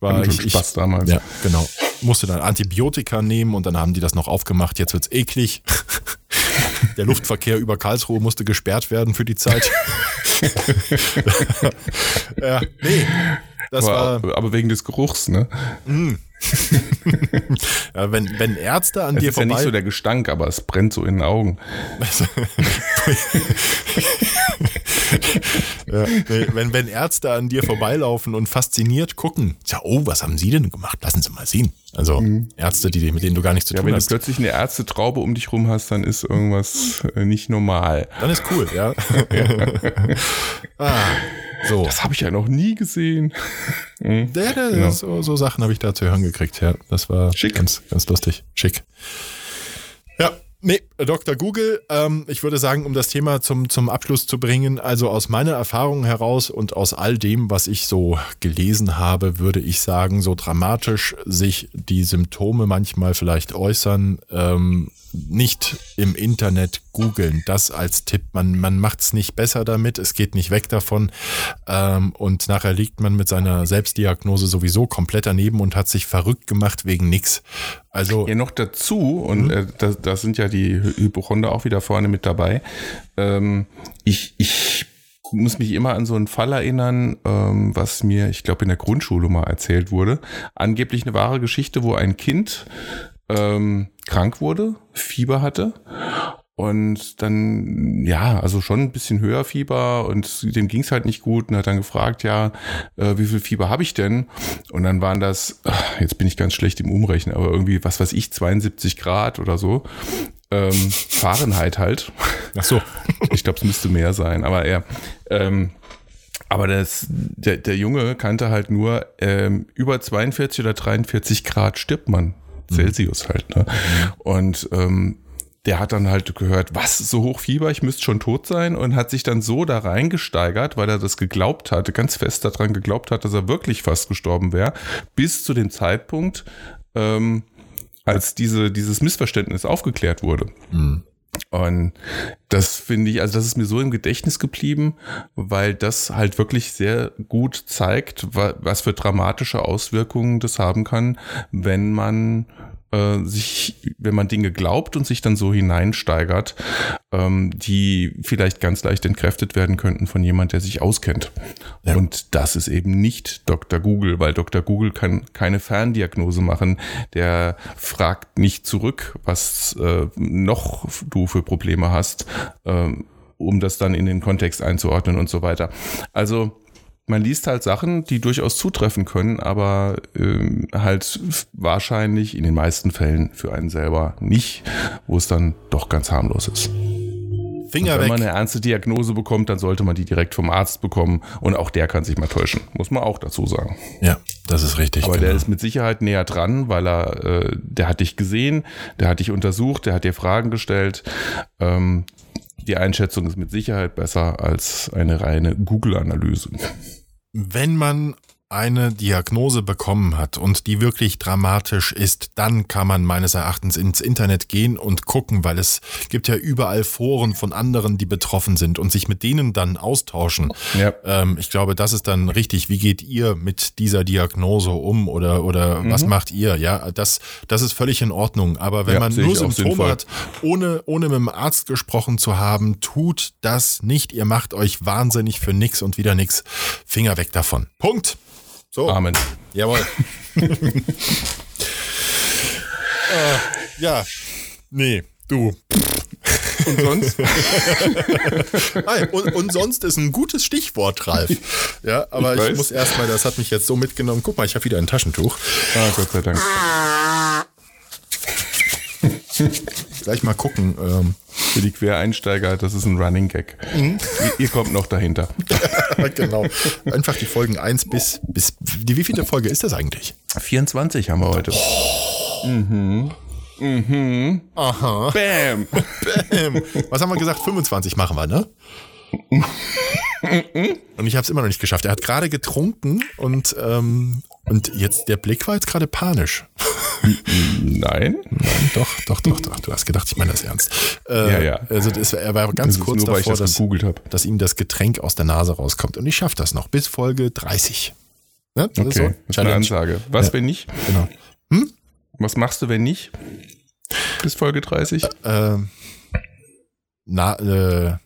War, schon Spaß damals. Ja, genau. Musste dann Antibiotika nehmen und dann haben die das noch aufgemacht. Jetzt wird's eklig. Der Luftverkehr über Karlsruhe musste gesperrt werden für die Zeit. ja, nee. Das war, Aber, aber wegen des Geruchs, ne? ja, wenn, wenn Ärzte an Es dir ist ja nicht vorbei so der Gestank, aber es brennt so in den Augen. Ja, wenn, wenn Ärzte an dir vorbeilaufen und fasziniert gucken, ja, oh, was haben Sie denn gemacht? Lassen Sie mal sehen. Also Ärzte, die, mit denen du gar nichts zu Mhm. Ja, tun wenn du hast. plötzlich eine Ärztetraube um dich rum hast, dann ist irgendwas äh, nicht normal. Dann ist cool, ja. ah, so. Das habe ich ja noch nie gesehen. Ja, da, Genau. so, so Sachen habe ich da zu hören gekriegt, ja. Das war Schick. ganz, ganz lustig. Schick. Nee, Dr. Google, ähm, ich würde sagen, um das Thema zum, zum Abschluss zu bringen, also aus meiner Erfahrung heraus und aus all dem, was ich so gelesen habe, würde ich sagen, so dramatisch sich die Symptome manchmal vielleicht äußern, ähm, nicht im Internet googeln. Das als Tipp. Man, man macht es nicht besser damit, es geht nicht weg davon. Ähm, und nachher liegt man mit seiner Selbstdiagnose sowieso komplett daneben und hat sich verrückt gemacht wegen nix. Also, Ja, noch dazu, und äh, da, da sind ja die Hypochonder auch wieder vorne mit dabei. Ähm, ich, ich muss mich immer an so einen Fall erinnern, ähm, was mir, ich glaube, in der Grundschule mal erzählt wurde. Angeblich eine wahre Geschichte, wo ein Kind ähm, krank wurde, Fieber hatte und dann, ja, also schon ein bisschen höher Fieber und dem ging es halt nicht gut und hat dann gefragt, ja, äh, wie viel Fieber habe ich denn? Und dann waren das, ach, jetzt bin ich ganz schlecht im Umrechnen, aber irgendwie, was weiß ich, 72 Grad oder so. Ähm, Fahrenheit halt. ach so. Ich glaube, es müsste mehr sein, aber er. Ähm, aber das, der, der Junge kannte halt nur ähm, über 42 oder 43 Grad stirbt man. Celsius halt. Ne? Und ähm, der hat dann halt gehört, was, so hoch Fieber, ich müsste schon tot sein und hat sich dann so da reingesteigert, weil er das geglaubt hatte, ganz fest daran geglaubt hat, dass er wirklich fast gestorben wäre, bis zu dem Zeitpunkt, ähm, als diese, dieses Missverständnis aufgeklärt wurde. Und das finde ich, also das ist mir so im Gedächtnis geblieben, weil das halt wirklich sehr gut zeigt, wa- was für dramatische Auswirkungen das haben kann, wenn man äh, sich, wenn man Dinge glaubt und sich dann so hineinsteigert, ähm, die vielleicht ganz leicht entkräftet werden könnten von jemand, der sich auskennt. Ja. Und das ist eben nicht Dr. Google, weil Dr. Google kann keine Ferndiagnose machen. Der fragt nicht zurück, was äh, noch du für Probleme hast, ähm, um das dann in den Kontext einzuordnen und so weiter. Also man liest halt Sachen, die durchaus zutreffen können, aber ähm, halt wahrscheinlich in den meisten Fällen für einen selber nicht, wo es dann doch ganz harmlos ist. Finger Wenn weg. man eine ernste Diagnose bekommt, dann sollte man die direkt vom Arzt bekommen und auch der kann sich mal täuschen, muss man auch dazu sagen. Ja, das ist richtig. Aber genau. der ist mit Sicherheit näher dran, weil er, äh, der hat dich gesehen, der hat dich untersucht, der hat dir Fragen gestellt. Ähm, die Einschätzung ist mit Sicherheit besser als eine reine Google-Analyse. Wenn man eine Diagnose bekommen hat und die wirklich dramatisch ist, dann kann man meines Erachtens ins Internet gehen und gucken, weil es gibt ja überall Foren von anderen, die betroffen sind und sich mit denen dann austauschen. Ja. Ähm, ich glaube, das ist dann richtig. Wie geht ihr mit dieser Diagnose um oder, oder Mhm. was macht ihr? Ja, das, das ist völlig in Ordnung. Aber wenn Ja, man nur Symptome sinnvoll. hat, ohne, ohne mit dem Arzt gesprochen zu haben, tut das nicht. Ihr macht euch wahnsinnig für nix und wieder nix. Finger weg davon. Punkt. So. Amen. Jawohl. äh, ja. Nee, du. Und sonst? Nein, und, und sonst ist ein gutes Stichwort, Ralf. Ja, aber Ich ich, muss erstmal, das hat mich jetzt so mitgenommen. Guck mal, ich habe wieder ein Taschentuch. ah, Gott sei Dank. Gleich mal gucken. Ähm, Für die Quereinsteiger, das ist ein Running Gag. Mhm. Ihr, ihr kommt noch dahinter. genau. Einfach die Folgen 1 bis, bis. Die wievielte Folge ist das eigentlich? 24 haben wir heute. Aha. Bam! Bäm. Was haben wir gesagt? 25 machen wir, ne? Und ich habe es immer noch nicht geschafft. Er hat gerade getrunken und, ähm, und jetzt der Blick war jetzt gerade panisch. Nein? Nein, doch, doch, doch, doch. Du hast gedacht, ich meine das ernst. Äh, Ja, ja. Also das, er war ganz kurz nur, davor, das dass, dass ihm das Getränk aus der Nase rauskommt. Und ich schaffe das noch bis Folge 30. Ne? Das ist so. Okay, das ist eine Ansage. Was, Ja. wenn nicht? Genau. Was machst du, wenn nicht? Bis Folge 30? Ähm, na, äh,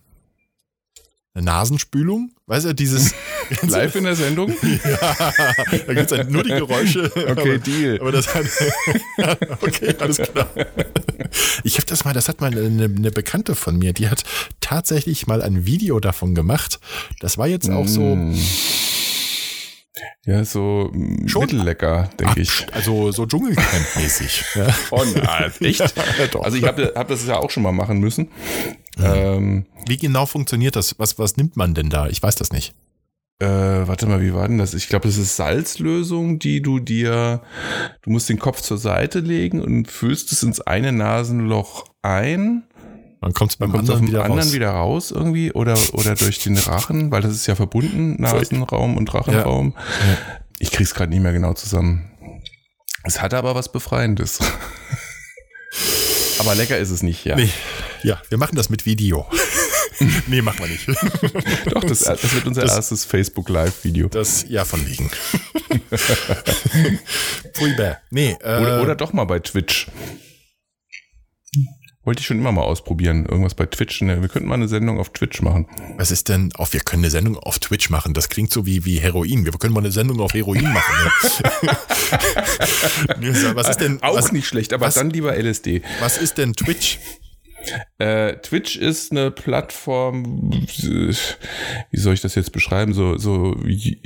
eine Nasenspülung? Weißt du, dieses. Live in der Sendung? da gibt es halt nur die Geräusche. Okay, aber, Deal. Aber das hat. okay, alles klar. Ich habe das mal, das hat mal eine, eine Bekannte von mir, die hat tatsächlich mal ein Video davon gemacht. Das war jetzt auch so. Mm. Ja, so mm, Schon? mittellecker, denke ich. Also so Dschungelcamp-mäßig. ja. Oh nein, echt? Ja. Also ich habe hab das ja auch schon mal machen müssen. Ähm, Wie genau funktioniert das? Was, was nimmt man denn da? Ich weiß das nicht. äh, warte mal, wie war denn das? Ich glaube, das ist Salzlösung, die du dir, du musst den Kopf zur Seite legen und füllst es ins eine Nasenloch ein. Dann kommt es beim Kommt auf anderen wieder anderen raus. wieder raus irgendwie oder, oder durch den Rachen, weil das ist ja verbunden, Nasenraum und Rachenraum. Ich krieg's gerade nicht mehr genau zusammen. Es hat aber was Befreiendes. aber lecker ist es nicht, ja. Nee. Ja, wir machen das mit Video. nee, machen wir nicht. Doch, das, das wird unser Das- erstes Facebook Live-Video. Das, ja, von wegen. Pui bäh. Nee, äh, Oder, oder doch mal bei Twitch. Wollte ich schon immer mal ausprobieren. Irgendwas bei Twitch. Ne, Wir könnten mal eine Sendung auf Twitch machen. was ist denn, auf, wir können eine Sendung auf Twitch machen. Das klingt so wie, wie Heroin. Wir können mal eine Sendung auf Heroin machen. Ne? Was ist denn, Auch was, nicht schlecht, aber was- dann lieber LSD. was ist denn Twitch? Äh, Twitch ist eine Plattform, wie soll ich das jetzt beschreiben? So, so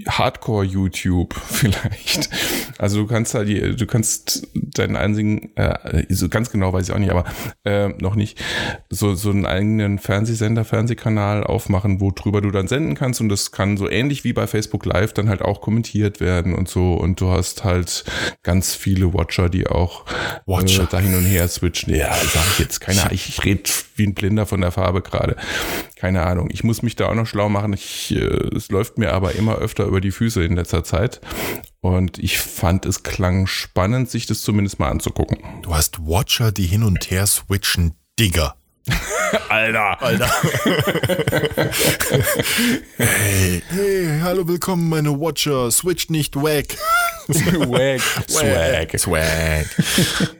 Hardcore-YouTube vielleicht. Also du kannst halt, du kannst deinen einzigen, äh, so ganz genau weiß ich auch nicht, aber äh, noch nicht, so, so einen eigenen Fernsehsender, Fernsehkanal aufmachen, wo drüber du dann senden kannst und das kann so ähnlich wie bei Facebook Live dann halt auch kommentiert werden und so und du hast halt ganz viele Watcher, die auch Watcher. Äh, da hin und her switchen. Ja, sag ich jetzt, keine Ahnung, ich, ich rede wie ein Blinder von der Farbe gerade. Keine Ahnung. Ich muss mich da auch noch schlau machen. Ich, äh, es läuft mir aber immer öfter über die Füße in letzter Zeit. Und ich fand, es klang spannend, sich das zumindest mal anzugucken. Du hast Watcher, die hin und her switchen. Digger. Alter! Alter. hey, hey, hallo, willkommen, meine Watcher. Switcht nicht weg. Swag. Swag. Swag.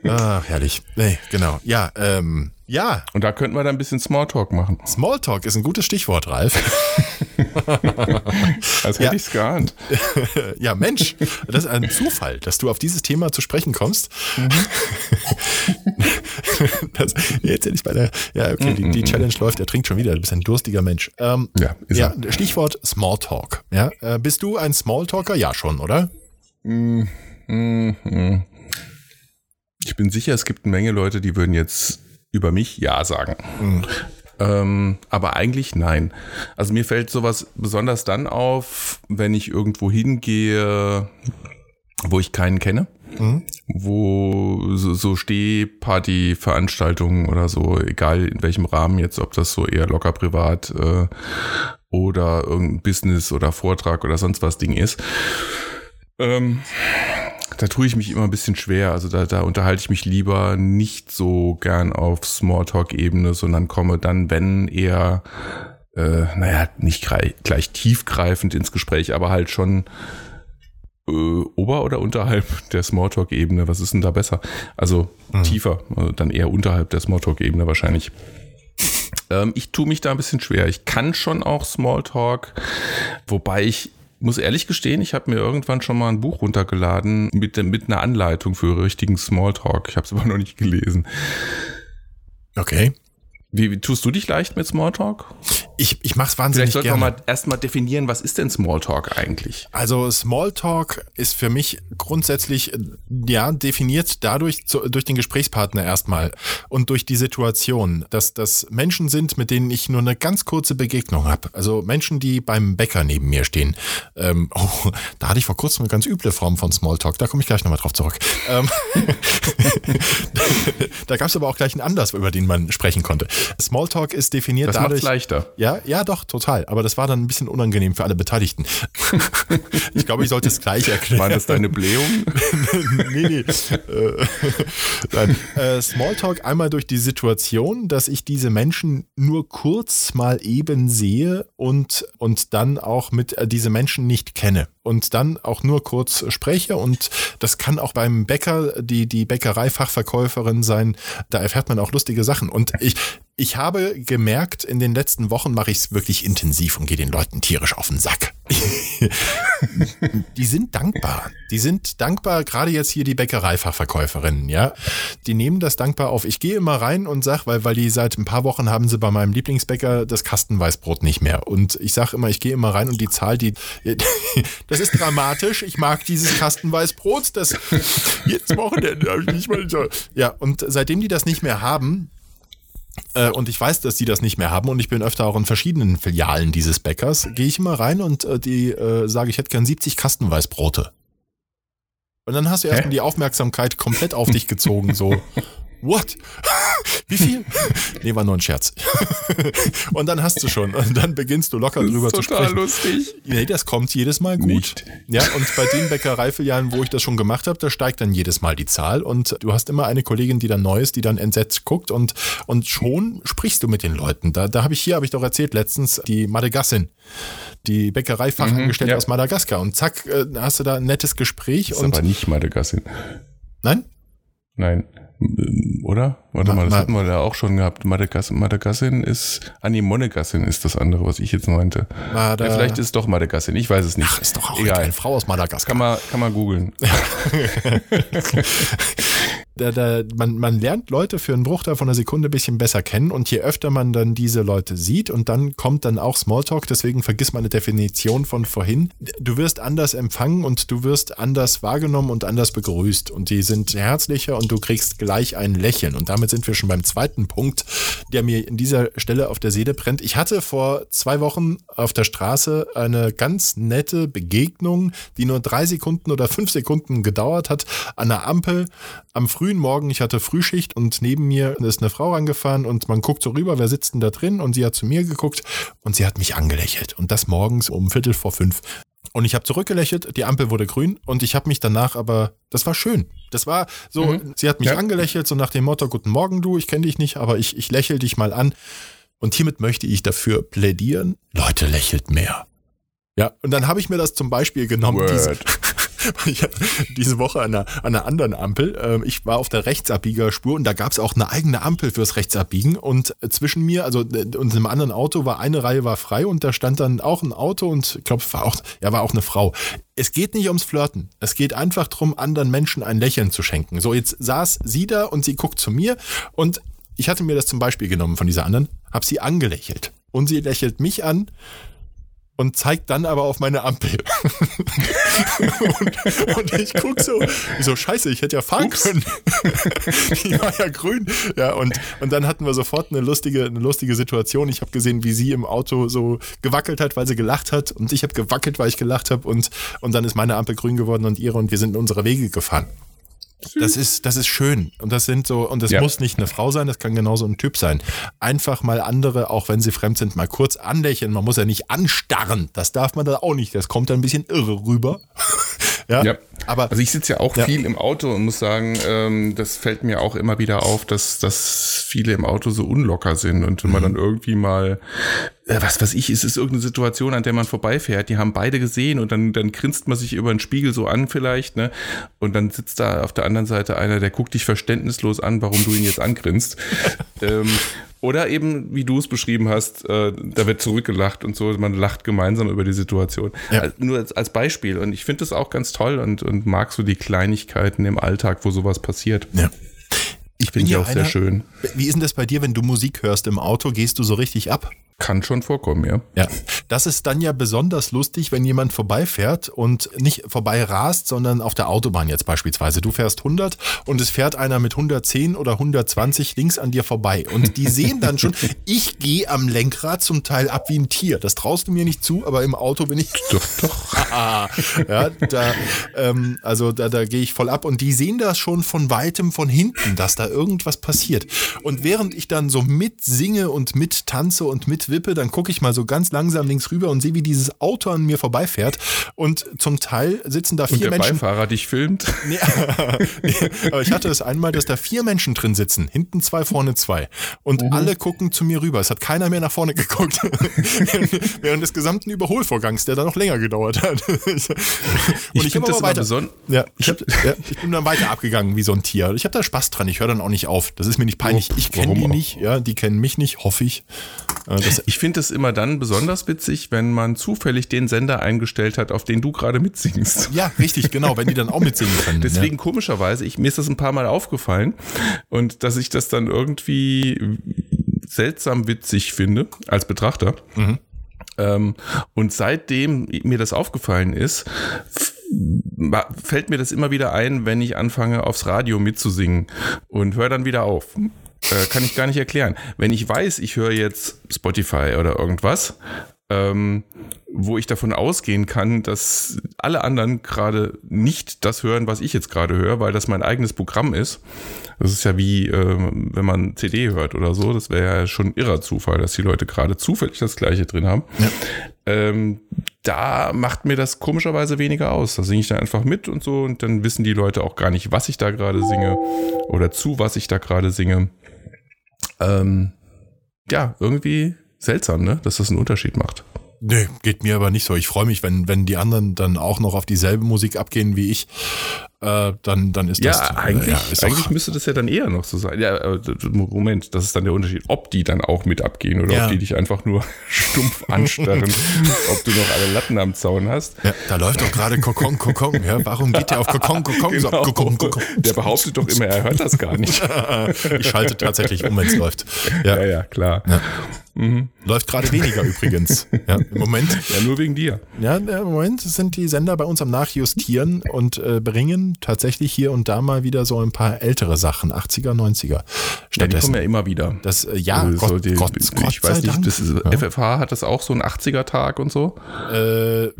Ah, herrlich. Nee, genau. Ja, ähm, ja, Und da könnten wir dann ein bisschen Smalltalk machen. Smalltalk ist ein gutes Stichwort, Ralf. Als hätte Ja. ich's geahnt. ja, Mensch, das ist ein Zufall, dass du auf dieses Thema zu sprechen kommst. das, jetzt hätte ich bei der, ja, okay, die, die Challenge läuft, er trinkt schon wieder, du bist ein durstiger Mensch. Ähm, Ja, ist ja, Stichwort Smalltalk. Ja, äh, bist du ein Smalltalker? Ja, schon, oder? Mhm. Ich bin sicher, es gibt eine Menge Leute, die würden jetzt über mich Ja sagen. Ähm, aber eigentlich nein. Also mir fällt sowas besonders dann auf, wenn ich irgendwo hingehe, wo ich keinen kenne. Wo so, so Stehparty-Veranstaltungen oder so, egal in welchem Rahmen jetzt, ob das so eher locker privat äh, oder irgendein Business oder Vortrag oder sonst was Ding ist. Ähm, da tue ich mich immer ein bisschen schwer. Also da, da unterhalte ich mich lieber nicht so gern auf Smalltalk-Ebene, sondern komme dann, wenn eher, äh, naja, nicht gleich, gleich tiefgreifend ins Gespräch, aber halt schon äh, ober- oder unterhalb der Smalltalk-Ebene. Was ist denn da besser? Also tiefer, also dann eher unterhalb der Smalltalk-Ebene wahrscheinlich. Ähm, ich tue mich da ein bisschen schwer. Ich kann schon auch Smalltalk, wobei ich muss ehrlich gestehen, ich habe mir irgendwann schon mal ein Buch runtergeladen mit, mit einer Anleitung für richtigen Smalltalk. Ich habe es aber noch nicht gelesen. Okay. Wie, wie tust du dich leicht mit Smalltalk? Ich, ich mach's wahnsinnig Vielleicht sollten gerne. wir mal erstmal definieren, was ist denn Smalltalk eigentlich? Also Smalltalk ist für mich grundsätzlich ja definiert dadurch zu, durch den Gesprächspartner erstmal und durch die Situation, dass das Menschen sind, mit denen ich nur eine ganz kurze Begegnung habe. Also Menschen, die beim Bäcker neben mir stehen. Ähm, oh, da hatte ich vor kurzem eine ganz üble Form von Smalltalk. Da komme ich gleich nochmal drauf zurück. Ähm, da gab es aber auch gleich einen Anlass, über den man sprechen konnte. Smalltalk ist definiert Das dadurch. leichter. Ja, ja, doch, total. Aber das war dann ein bisschen unangenehm für alle Beteiligten. ich glaube, ich sollte es gleich erklären. War das deine Blähung? nee, nee. Äh, Nein. Äh, Smalltalk einmal durch die Situation, dass ich diese Menschen nur kurz mal eben sehe und, und dann auch mit äh, diese Menschen nicht kenne. Und dann auch nur kurz spreche. Und das kann auch beim Bäcker, die, die Bäckereifachverkäuferin sein. Da erfährt man auch lustige Sachen. Und ich, ich habe gemerkt, in den letzten Wochen mache ich es wirklich intensiv und gehe den Leuten tierisch auf den Sack. die sind dankbar. Die sind dankbar, gerade jetzt hier die Bäckereifachverkäuferinnen, ja. Die nehmen das dankbar auf. Ich gehe immer rein und sag, weil, weil die seit ein paar Wochen haben sie bei meinem Lieblingsbäcker das Kastenweißbrot nicht mehr. Und ich sage immer, ich gehe immer rein und die Zahl, die, das ist dramatisch. Ich mag dieses Kastenweißbrot. Das, jetzt Wochenende habe ich nicht mal so. Ja, und seitdem die das nicht mehr haben, äh, und ich weiß, dass die das nicht mehr haben und ich bin öfter auch in verschiedenen Filialen dieses Bäckers, gehe ich immer rein und äh, die äh, sage, ich hätte gern 70 Kastenweißbrote. Und dann hast du erstmal die Aufmerksamkeit komplett auf dich gezogen, so, what? Wie viel? Nee, war nur ein Scherz. und dann hast du schon. Und dann beginnst du locker drüber zu sprechen. lustig. Nee, das kommt jedes Mal gut. Nicht. Ja, und bei den Bäckereifilialen, wo ich das schon gemacht habe, da steigt dann jedes Mal die Zahl. Und du hast immer eine Kollegin, die dann neu ist, die dann entsetzt guckt und, und schon sprichst du mit den Leuten. Da, da habe ich hier, habe ich doch erzählt, letztens die Madagassin, die Bäckereifachangestellte Mhm, ja. aus Madagaskar. Und zack, äh, hast du da ein nettes Gespräch. Das ist aber nicht Madagassar. nein? Nein. Ähm, Oder? Warte Ma- mal, das hatten wir da auch schon gehabt. Madagassar, Madagassar ist, ah nee, Monegassin ist das andere, was ich jetzt meinte. Mada- Ja, vielleicht ist es doch Madagassar, ich weiß es nicht. Ach, ist doch auch Egal. eine Frau aus Madagaskar. Kann man, kann man googeln. da, da, man, man lernt Leute für einen Bruchteil von einer Sekunde ein bisschen besser kennen und je öfter man dann diese Leute sieht und dann kommt dann auch Smalltalk, deswegen vergiss meine Definition von vorhin. Du wirst anders empfangen und du wirst anders wahrgenommen und anders begrüßt und die sind herzlicher und du kriegst gleich ein Lächeln und damit sind wir schon beim zweiten Punkt, der mir in dieser Stelle auf der Seele brennt. Ich hatte vor zwei Wochen auf der Straße eine ganz nette Begegnung, die nur drei Sekunden oder fünf Sekunden gedauert hat, an der Ampel am frühen Morgen. Ich hatte Frühschicht und neben mir ist eine Frau rangefahren und man guckt so rüber, wer sitzt denn da drin? Und sie hat zu mir geguckt und sie hat mich angelächelt. Und das morgens um Viertel vor fünf. Und ich habe zurückgelächelt, die Ampel wurde grün und ich habe mich danach aber, das war schön. Das war so, sie hat mich Ja. angelächelt, so nach dem Motto, guten Morgen du, ich kenne dich nicht, aber ich, ich lächel dich mal an. Und hiermit möchte ich dafür plädieren, Leute lächelt mehr. Ja, und dann habe ich mir das zum Beispiel genommen, diese, Word. ich diese Woche an einer, an einer anderen Ampel. Ähm, ich war auf der Rechtsabbiegerspur und da gab es auch eine eigene Ampel fürs Rechtsabbiegen. Und zwischen mir, also und einem anderen Auto, war eine Reihe war frei und da stand dann auch ein Auto und ich glaube, war auch, ja, war auch eine Frau. Es geht nicht ums Flirten. Es geht einfach darum, anderen Menschen ein Lächeln zu schenken. So, jetzt saß sie da und sie guckt zu mir und ich hatte mir das zum Beispiel genommen von dieser anderen, habe sie angelächelt. Und sie lächelt mich an und zeigt dann aber auf meine Ampel. und, und, ich guck so, so scheiße, ich hätte ja fahren Ups. können. Die war ja grün. Ja, und, und dann hatten wir sofort eine lustige, eine lustige Situation. Ich habe gesehen, wie sie im Auto so gewackelt hat, weil sie gelacht hat. Und ich habe gewackelt, weil ich gelacht habe. Und, und dann ist meine Ampel grün geworden und ihre und wir sind in unsere Wege gefahren. Das ist, das ist schön. Und das sind so, und das ja. muss nicht eine Frau sein, das kann genauso ein Typ sein. Einfach mal andere, auch wenn sie fremd sind, mal kurz anlächeln. Man muss ja nicht anstarren. Das darf man da auch nicht. Das kommt dann ein bisschen irre rüber. Ja, ja. Aber, also ich sitze ja auch ja. viel im Auto und muss sagen, ähm, das fällt mir auch immer wieder auf, dass, dass viele im Auto so unlocker sind. Und wenn man mhm. dann irgendwie mal äh, was weiß ich, es ist irgendeine Situation, an der man vorbeifährt, die haben beide gesehen und dann, dann grinst man sich über den Spiegel so an vielleicht, ne? Und dann sitzt da auf der anderen Seite einer, der guckt dich verständnislos an, warum du ihn jetzt angrinst. ähm, oder eben, wie du es beschrieben hast, äh, da wird zurückgelacht und so, man lacht gemeinsam über die Situation. Ja. Also nur als, als, Beispiel. Und ich finde das auch ganz toll und, und mag so die Kleinigkeiten im Alltag, wo sowas passiert. Ja. Ich finde ja auch einer, sehr schön. Wie ist denn das bei dir, wenn du Musik hörst im Auto? Gehst du so richtig ab? Kann schon vorkommen, ja. Ja, das ist dann ja besonders lustig, wenn jemand vorbeifährt und nicht vorbei rast, sondern auf der Autobahn jetzt beispielsweise. Du fährst 100 und es fährt einer mit 110 oder 120 links an dir vorbei. Und die sehen dann schon, ich gehe am Lenkrad zum Teil ab wie ein Tier. Das traust du mir nicht zu, aber im Auto bin ich. Doch, doch. ja, da, ähm, also da, da gehe ich voll ab und die sehen das schon von weitem von hinten, dass da irgendwas passiert. Und während ich dann so mitsinge und mittanze und mit wippe, dann gucke ich mal so ganz langsam links rüber und sehe, wie dieses Auto an mir vorbeifährt. Und zum Teil sitzen da vier und der Menschen. Beifahrer dich filmt. Nee, nee, aber ich hatte es einmal, dass da vier Menschen drin sitzen, hinten zwei, vorne zwei. Und mhm. alle gucken zu mir rüber. Es hat keiner mehr nach vorne geguckt. Während des gesamten Überholvorgangs, der da noch länger gedauert hat. und ich, ich habe aber weiter. Ja, ich, hab, ja, ich bin dann weiter abgegangen wie so ein Tier. Ich habe da Spaß dran. Ich höre dann auch nicht auf. Das ist mir nicht peinlich. Ich kenne die nicht. Ja, die kennen mich nicht, hoffe ich. Äh, das ich finde es immer dann besonders witzig, wenn man zufällig den Sender eingestellt hat, auf den du gerade mitsingst. Ja, richtig, genau, wenn die dann auch mitsingen können. Deswegen ja. komischerweise, ich, mir ist das ein paar Mal aufgefallen und dass ich das dann irgendwie seltsam witzig finde als Betrachter. Mhm. Ähm, und seitdem mir das aufgefallen ist, fällt mir das immer wieder ein, wenn ich anfange, aufs Radio mitzusingen und höre dann wieder auf. Äh, kann ich gar nicht erklären. Wenn ich weiß, ich höre jetzt Spotify oder irgendwas, ähm, wo ich davon ausgehen kann, dass alle anderen gerade nicht das hören, was ich jetzt gerade höre, weil das mein eigenes Programm ist. Das ist ja wie, äh, wenn man CD hört oder so. Das wäre ja schon irrer Zufall, dass die Leute gerade zufällig das Gleiche drin haben. Ja. Ähm, da macht mir das komischerweise weniger aus. Da singe ich dann einfach mit und so und dann wissen die Leute auch gar nicht, was ich da gerade singe oder zu was ich da gerade singe. Ähm, ja, irgendwie seltsam, ne? dass das einen Unterschied macht. Nee, geht mir aber nicht so. Ich freue mich, wenn, wenn die anderen dann auch noch auf dieselbe Musik abgehen wie ich äh, dann, dann ist ja, das. Eigentlich, ja, ist eigentlich müsste das ja dann eher noch so sein. Ja, Moment, das ist dann der Unterschied, ob die dann auch mit abgehen oder ja. ob die dich einfach nur stumpf anstarren, ob du noch alle Latten am Zaun hast. Ja, da läuft doch gerade Kokon, Kokon. Ja, warum geht der auf Kokon, Kokon? Genau. So, Kokon, Kokon. Der behauptet doch immer, er hört das gar nicht. ich schalte tatsächlich um, wenn es läuft. Ja, ja, ja klar. Mhm. Läuft gerade weniger übrigens. Ja, Im Moment. Ja, nur wegen dir. Ja, im Moment sind die Sender bei uns am Nachjustieren und äh, bringen tatsächlich hier und da mal wieder so ein paar ältere Sachen, 80er, 90er. Ja, die kommen ja immer wieder. Das, äh, ja, also Gott, die, Gott, Gott ich weiß nicht, das ist, ja. FFH hat das auch so einen 80er-Tag und so? Äh, äh,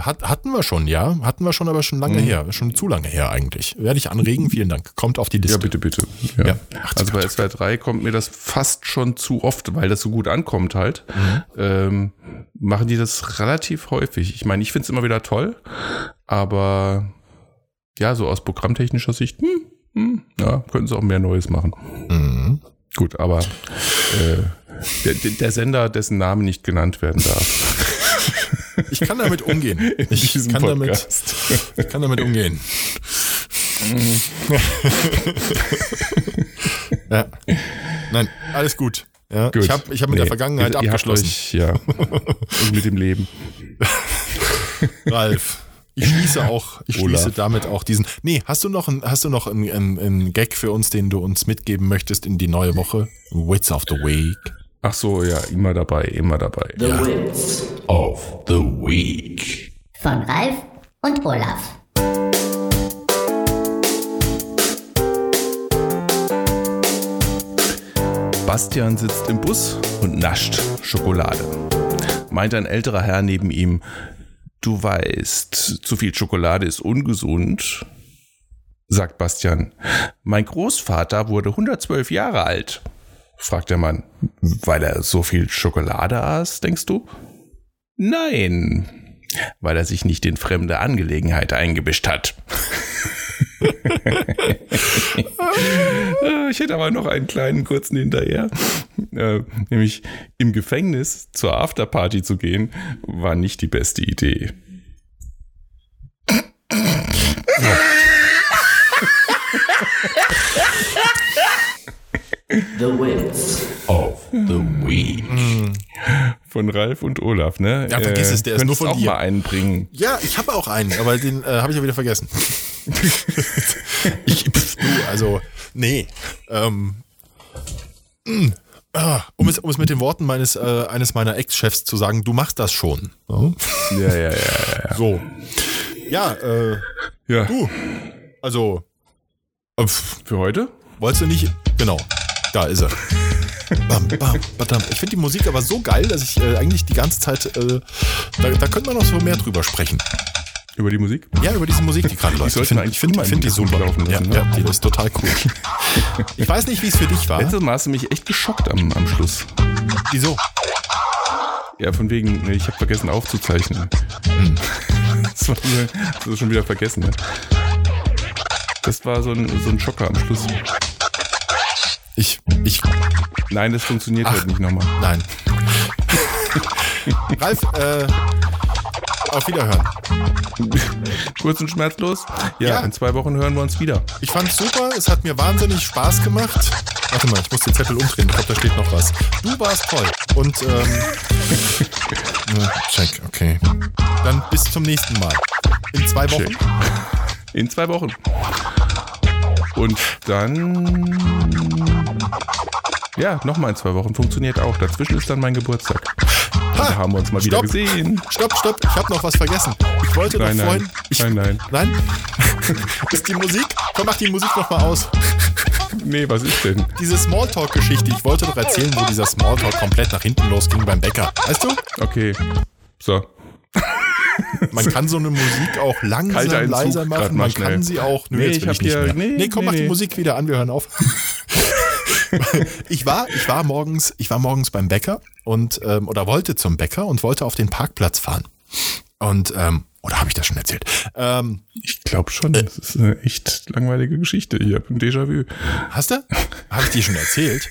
hat, hatten wir schon, ja. Hatten wir schon, aber schon lange mhm. her. Schon zu lange her eigentlich. Werde ich anregen, vielen Dank. Kommt auf die Liste. Ja, bitte, bitte. Ja. ja also bei SWR 3 kommt mir das fast schon zu oft, weil das so gut ankommt halt. Mhm. Ähm, machen die das relativ häufig. Ich meine, ich finde es immer wieder toll, aber ja, so aus programmtechnischer Sicht, hm, hm, ja, könnten sie auch mehr Neues machen. Mhm. Gut, aber äh, der, der, Sender, dessen Name nicht genannt werden darf. Ich kann damit umgehen. Ich kann damit, ich kann damit umgehen. ja. Nein, alles gut. Ja, Gut. Ich habe ich hab mit Nee, der Vergangenheit ihr, ihr abgeschlossen. Euch, ja. Und mit dem Leben. Ralf. Ich schließe auch, ich Olaf. schließe damit auch diesen. Nee, hast du noch, ein, hast du noch einen, einen, einen Gag für uns, den du uns mitgeben möchtest in die neue Woche? Wits of the Week. Ach so, ja, immer dabei, immer dabei. The Wits Of the Week. von Ralf und Olaf. Bastian sitzt im Bus und nascht Schokolade. Meint ein älterer Herr neben ihm, du weißt, zu viel Schokolade ist ungesund. Sagt Bastian, mein Großvater wurde 112 Jahre alt. Fragt der Mann, weil er so viel Schokolade aß, denkst du? Nein, weil er sich nicht in fremde Angelegenheit eingemischt hat. Äh, Ich hätte aber noch einen kleinen kurzen hinterher. Äh, nämlich im Gefängnis zur Afterparty zu gehen, war nicht die beste Idee. The Wits Of the Week. Von Ralf und Olaf, ne? Ja, vergiss es, der ist nur von auch dir. mal einen bringen. Ja, ich habe auch einen, aber den äh, habe ich ja wieder vergessen. ich, pf, du, also, nee. Ähm, mm, ah, um, es, um es mit den Worten meines, äh, eines meiner Ex-Chefs zu sagen, du machst das schon. Ja? Ja, ja, ja, ja. So. Ja, äh, Ja, du, also, äh, pf, für heute? wolltest du nicht, genau, da ist er. Bam, bam, badam. Ich finde die Musik aber so geil, dass ich äh, eigentlich die ganze Zeit, äh, da, da könnte man noch so mehr drüber sprechen. Über die Musik? Ja, über diese Musik, die gerade läuft. Ich finde find, im find die super. Laufen lassen, ja, ne? ja, die ist total cool. Ich weiß nicht, wie es für dich war. Letztes Mal hast du mich echt geschockt am, am Schluss. Wieso? Ja, von wegen, ne, ich habe vergessen aufzuzeichnen. Das war das schon wieder vergessen, ne? Das war so ein, so ein Schocker am Schluss. Ich, ich, Nein, das funktioniert Ach. heute nicht nochmal. nein. Ralf, äh, auf Wiederhören. Kurz und schmerzlos? Ja, Ja. in zwei Wochen hören wir uns wieder. Ich fand's super, es hat mir wahnsinnig Spaß gemacht. Warte mal, ich muss den Zettel umdrehen, ich glaube, da steht noch was. Du warst toll. Und, ähm, check, okay. Dann bis zum nächsten Mal. In zwei Wochen. Check. In zwei Wochen. Und dann. Ja, nochmal in zwei Wochen. Funktioniert auch. Dazwischen ist dann mein Geburtstag. Da haben wir uns mal wieder Stopp. gesehen. Stopp, stopp, ich habe noch was vergessen. Ich wollte Nein, noch nein. vorhin. Ich, Nein, nein. Nein? ist die Musik? Komm, mach die Musik noch mal aus. Nee, was ist denn? Diese Smalltalk-Geschichte. Ich wollte doch erzählen, wo dieser Smalltalk komplett nach hinten losging beim Bäcker. Weißt du? Okay. So. Man kann so eine Musik auch langsam, leiser machen. Man schnell. kann sie auch. Nö, Nee, ich hab hier- mehr. nee, Nee, komm, nee, mach die. Musik wieder an. Wir hören auf. ich war, ich war morgens, ich war morgens beim Bäcker und ähm, oder wollte zum Bäcker und wollte auf den Parkplatz fahren. Und ähm, oder habe ich das schon erzählt? Ähm, Ich glaube schon. Das ist eine echt langweilige Geschichte. Ich habe ein Déjà-vu. Hast du? Habe ich dir schon erzählt?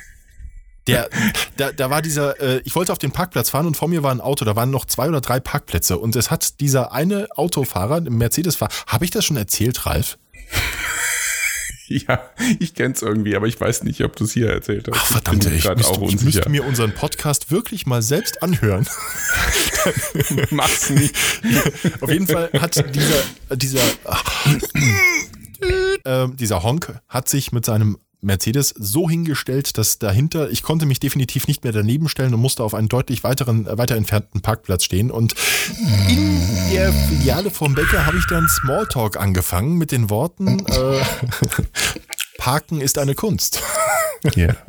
Der, da, da war dieser, äh, ich wollte auf den Parkplatz fahren und vor mir war ein Auto, da waren noch zwei oder drei Parkplätze und es hat dieser eine Autofahrer, ein Mercedes-Fahrer, habe ich das schon erzählt, Ralf? Ja, ich kenn's irgendwie, aber ich weiß nicht, ob du es hier erzählt hast. Ach, verdammt, ich, grad müsste, auch ich müsste mir unseren Podcast wirklich mal selbst anhören. Mach's nicht. Auf jeden Fall hat dieser, dieser, ähm, dieser Honk hat sich mit seinem Mercedes so hingestellt, dass dahinter, ich konnte mich definitiv nicht mehr daneben stellen und musste auf einen deutlich weiteren, äh, weiter entfernten Parkplatz stehen. Und in der Filiale vom Bäcker habe ich dann Smalltalk angefangen mit den Worten, äh, Parken ist eine Kunst. Ja.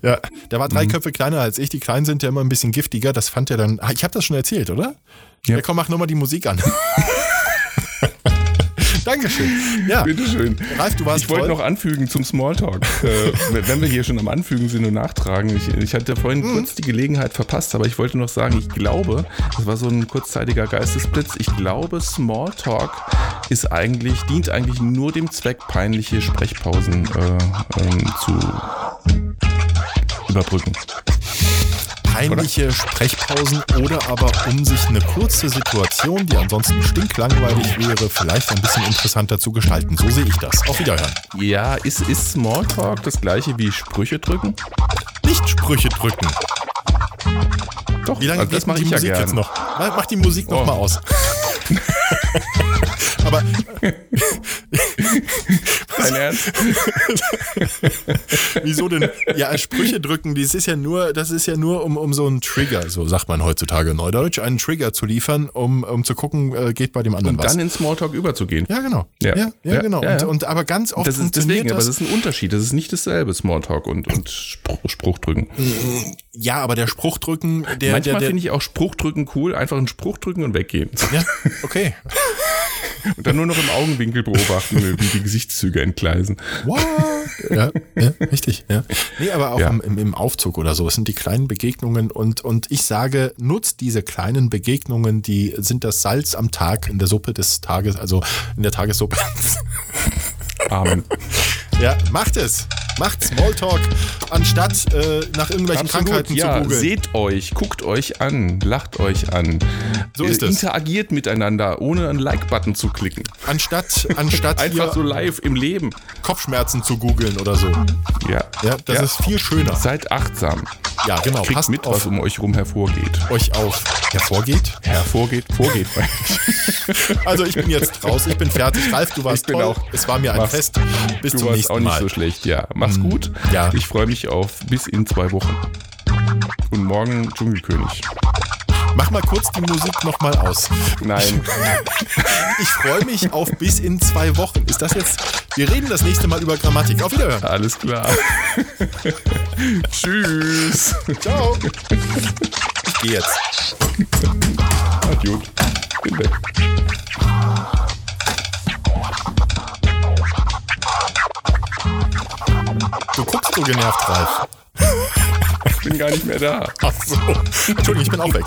Ja, der war drei Köpfe kleiner als ich. Die Kleinen sind ja immer ein bisschen giftiger. Das fand er dann. Ah, Ich habe das schon erzählt, oder? Ja. ja komm, mach nochmal die Musik an. Dankeschön. Ja, Bitteschön. Ralf, du warst Ich wollte noch anfügen zum Smalltalk. äh, wenn wir hier schon am Anfügen sind und nachtragen. Ich, ich hatte vorhin Mhm. kurz die Gelegenheit verpasst, aber ich wollte noch sagen, ich glaube, das war so ein kurzzeitiger Geistesblitz, ich glaube, Smalltalk ist eigentlich, dient eigentlich nur dem Zweck, peinliche Sprechpausen äh, ähm, zu überbrücken. Peinliche Sprechpausen oder aber um sich eine kurze Situation, die ansonsten stinklangweilig wäre, vielleicht ein bisschen interessanter zu gestalten. So sehe ich das. Auf Wiederhören. Ja, ist, ist Smalltalk das gleiche wie Sprüche drücken? Nicht Sprüche drücken. Doch, Wie lange also denn die ich Musik gern. jetzt noch? Mach die Musik noch Oh. mal aus. Aber Dein Ernst? wieso denn? Ja, Sprüche drücken, das ist ja nur, das ist ja nur, um, um so einen Trigger, so sagt man heutzutage in Neudeutsch, einen Trigger zu liefern, um, um zu gucken, äh, geht bei dem anderen Und was. dann in Smalltalk überzugehen. ja, genau. Ja, Ja. ja, Ja, genau. ja, Und, und aber ganz oft Das ist deswegen, aber das. ist ein Unterschied. Das ist nicht dasselbe, Smalltalk und, und Spruch, Spruch drücken. Ja, aber der Spruch drücken, der, Manchmal finde ich auch Spruch drücken cool, einfach einen Spruch drücken und weggehen. ja, okay. Und dann nur noch im Augenwinkel beobachten, wie die Gesichtszüge entgleisen. What? Ja, ja, richtig. Ja. Nee, aber auch Ja. im, im, im Aufzug oder so. Es sind die kleinen Begegnungen und, und ich sage, nutzt diese kleinen Begegnungen, die sind das Salz am Tag in der Suppe des Tages, also in der Tagessuppe. Amen. Ja, macht es. Macht Smalltalk, anstatt äh, nach irgendwelchen Krankheiten ja, zu googeln. seht euch, guckt euch an, lacht euch an. So ist Äh, es. Interagiert miteinander, ohne einen Like-Button zu klicken. Anstatt, anstatt Einfach so live im Leben. Kopfschmerzen zu googeln oder so. Ja. Ja, das ist viel schöner. Seid achtsam. Ja, genau. Kriegt Passt mit, auf was um euch rum hervorgeht. euch auf. Hervorgeht. Hervorgeht, vorgeht. Also ich bin jetzt raus, ich bin fertig. Ralf, du warst Ich bin toll. auch- Es war mir ein Mach's- Fest. Bis du zum warst nächsten auch nicht Mal. so schlecht, ja. Mach's gut. ja. Ich freue mich auf bis in zwei Wochen. Und morgen Dschungelkönig. Mach mal kurz die Musik nochmal aus. Nein. Ich freue mich auf bis in zwei Wochen. Ist das jetzt? Wir reden das nächste Mal über Grammatik. Auf Wiederhören. Alles klar. Tschüss. Ciao. Ich gehe jetzt. Adios. Bin weg. Du guckst so genervt, Ralf. Ich bin gar nicht mehr da. Ach so. Entschuldigung, ich bin auch weg.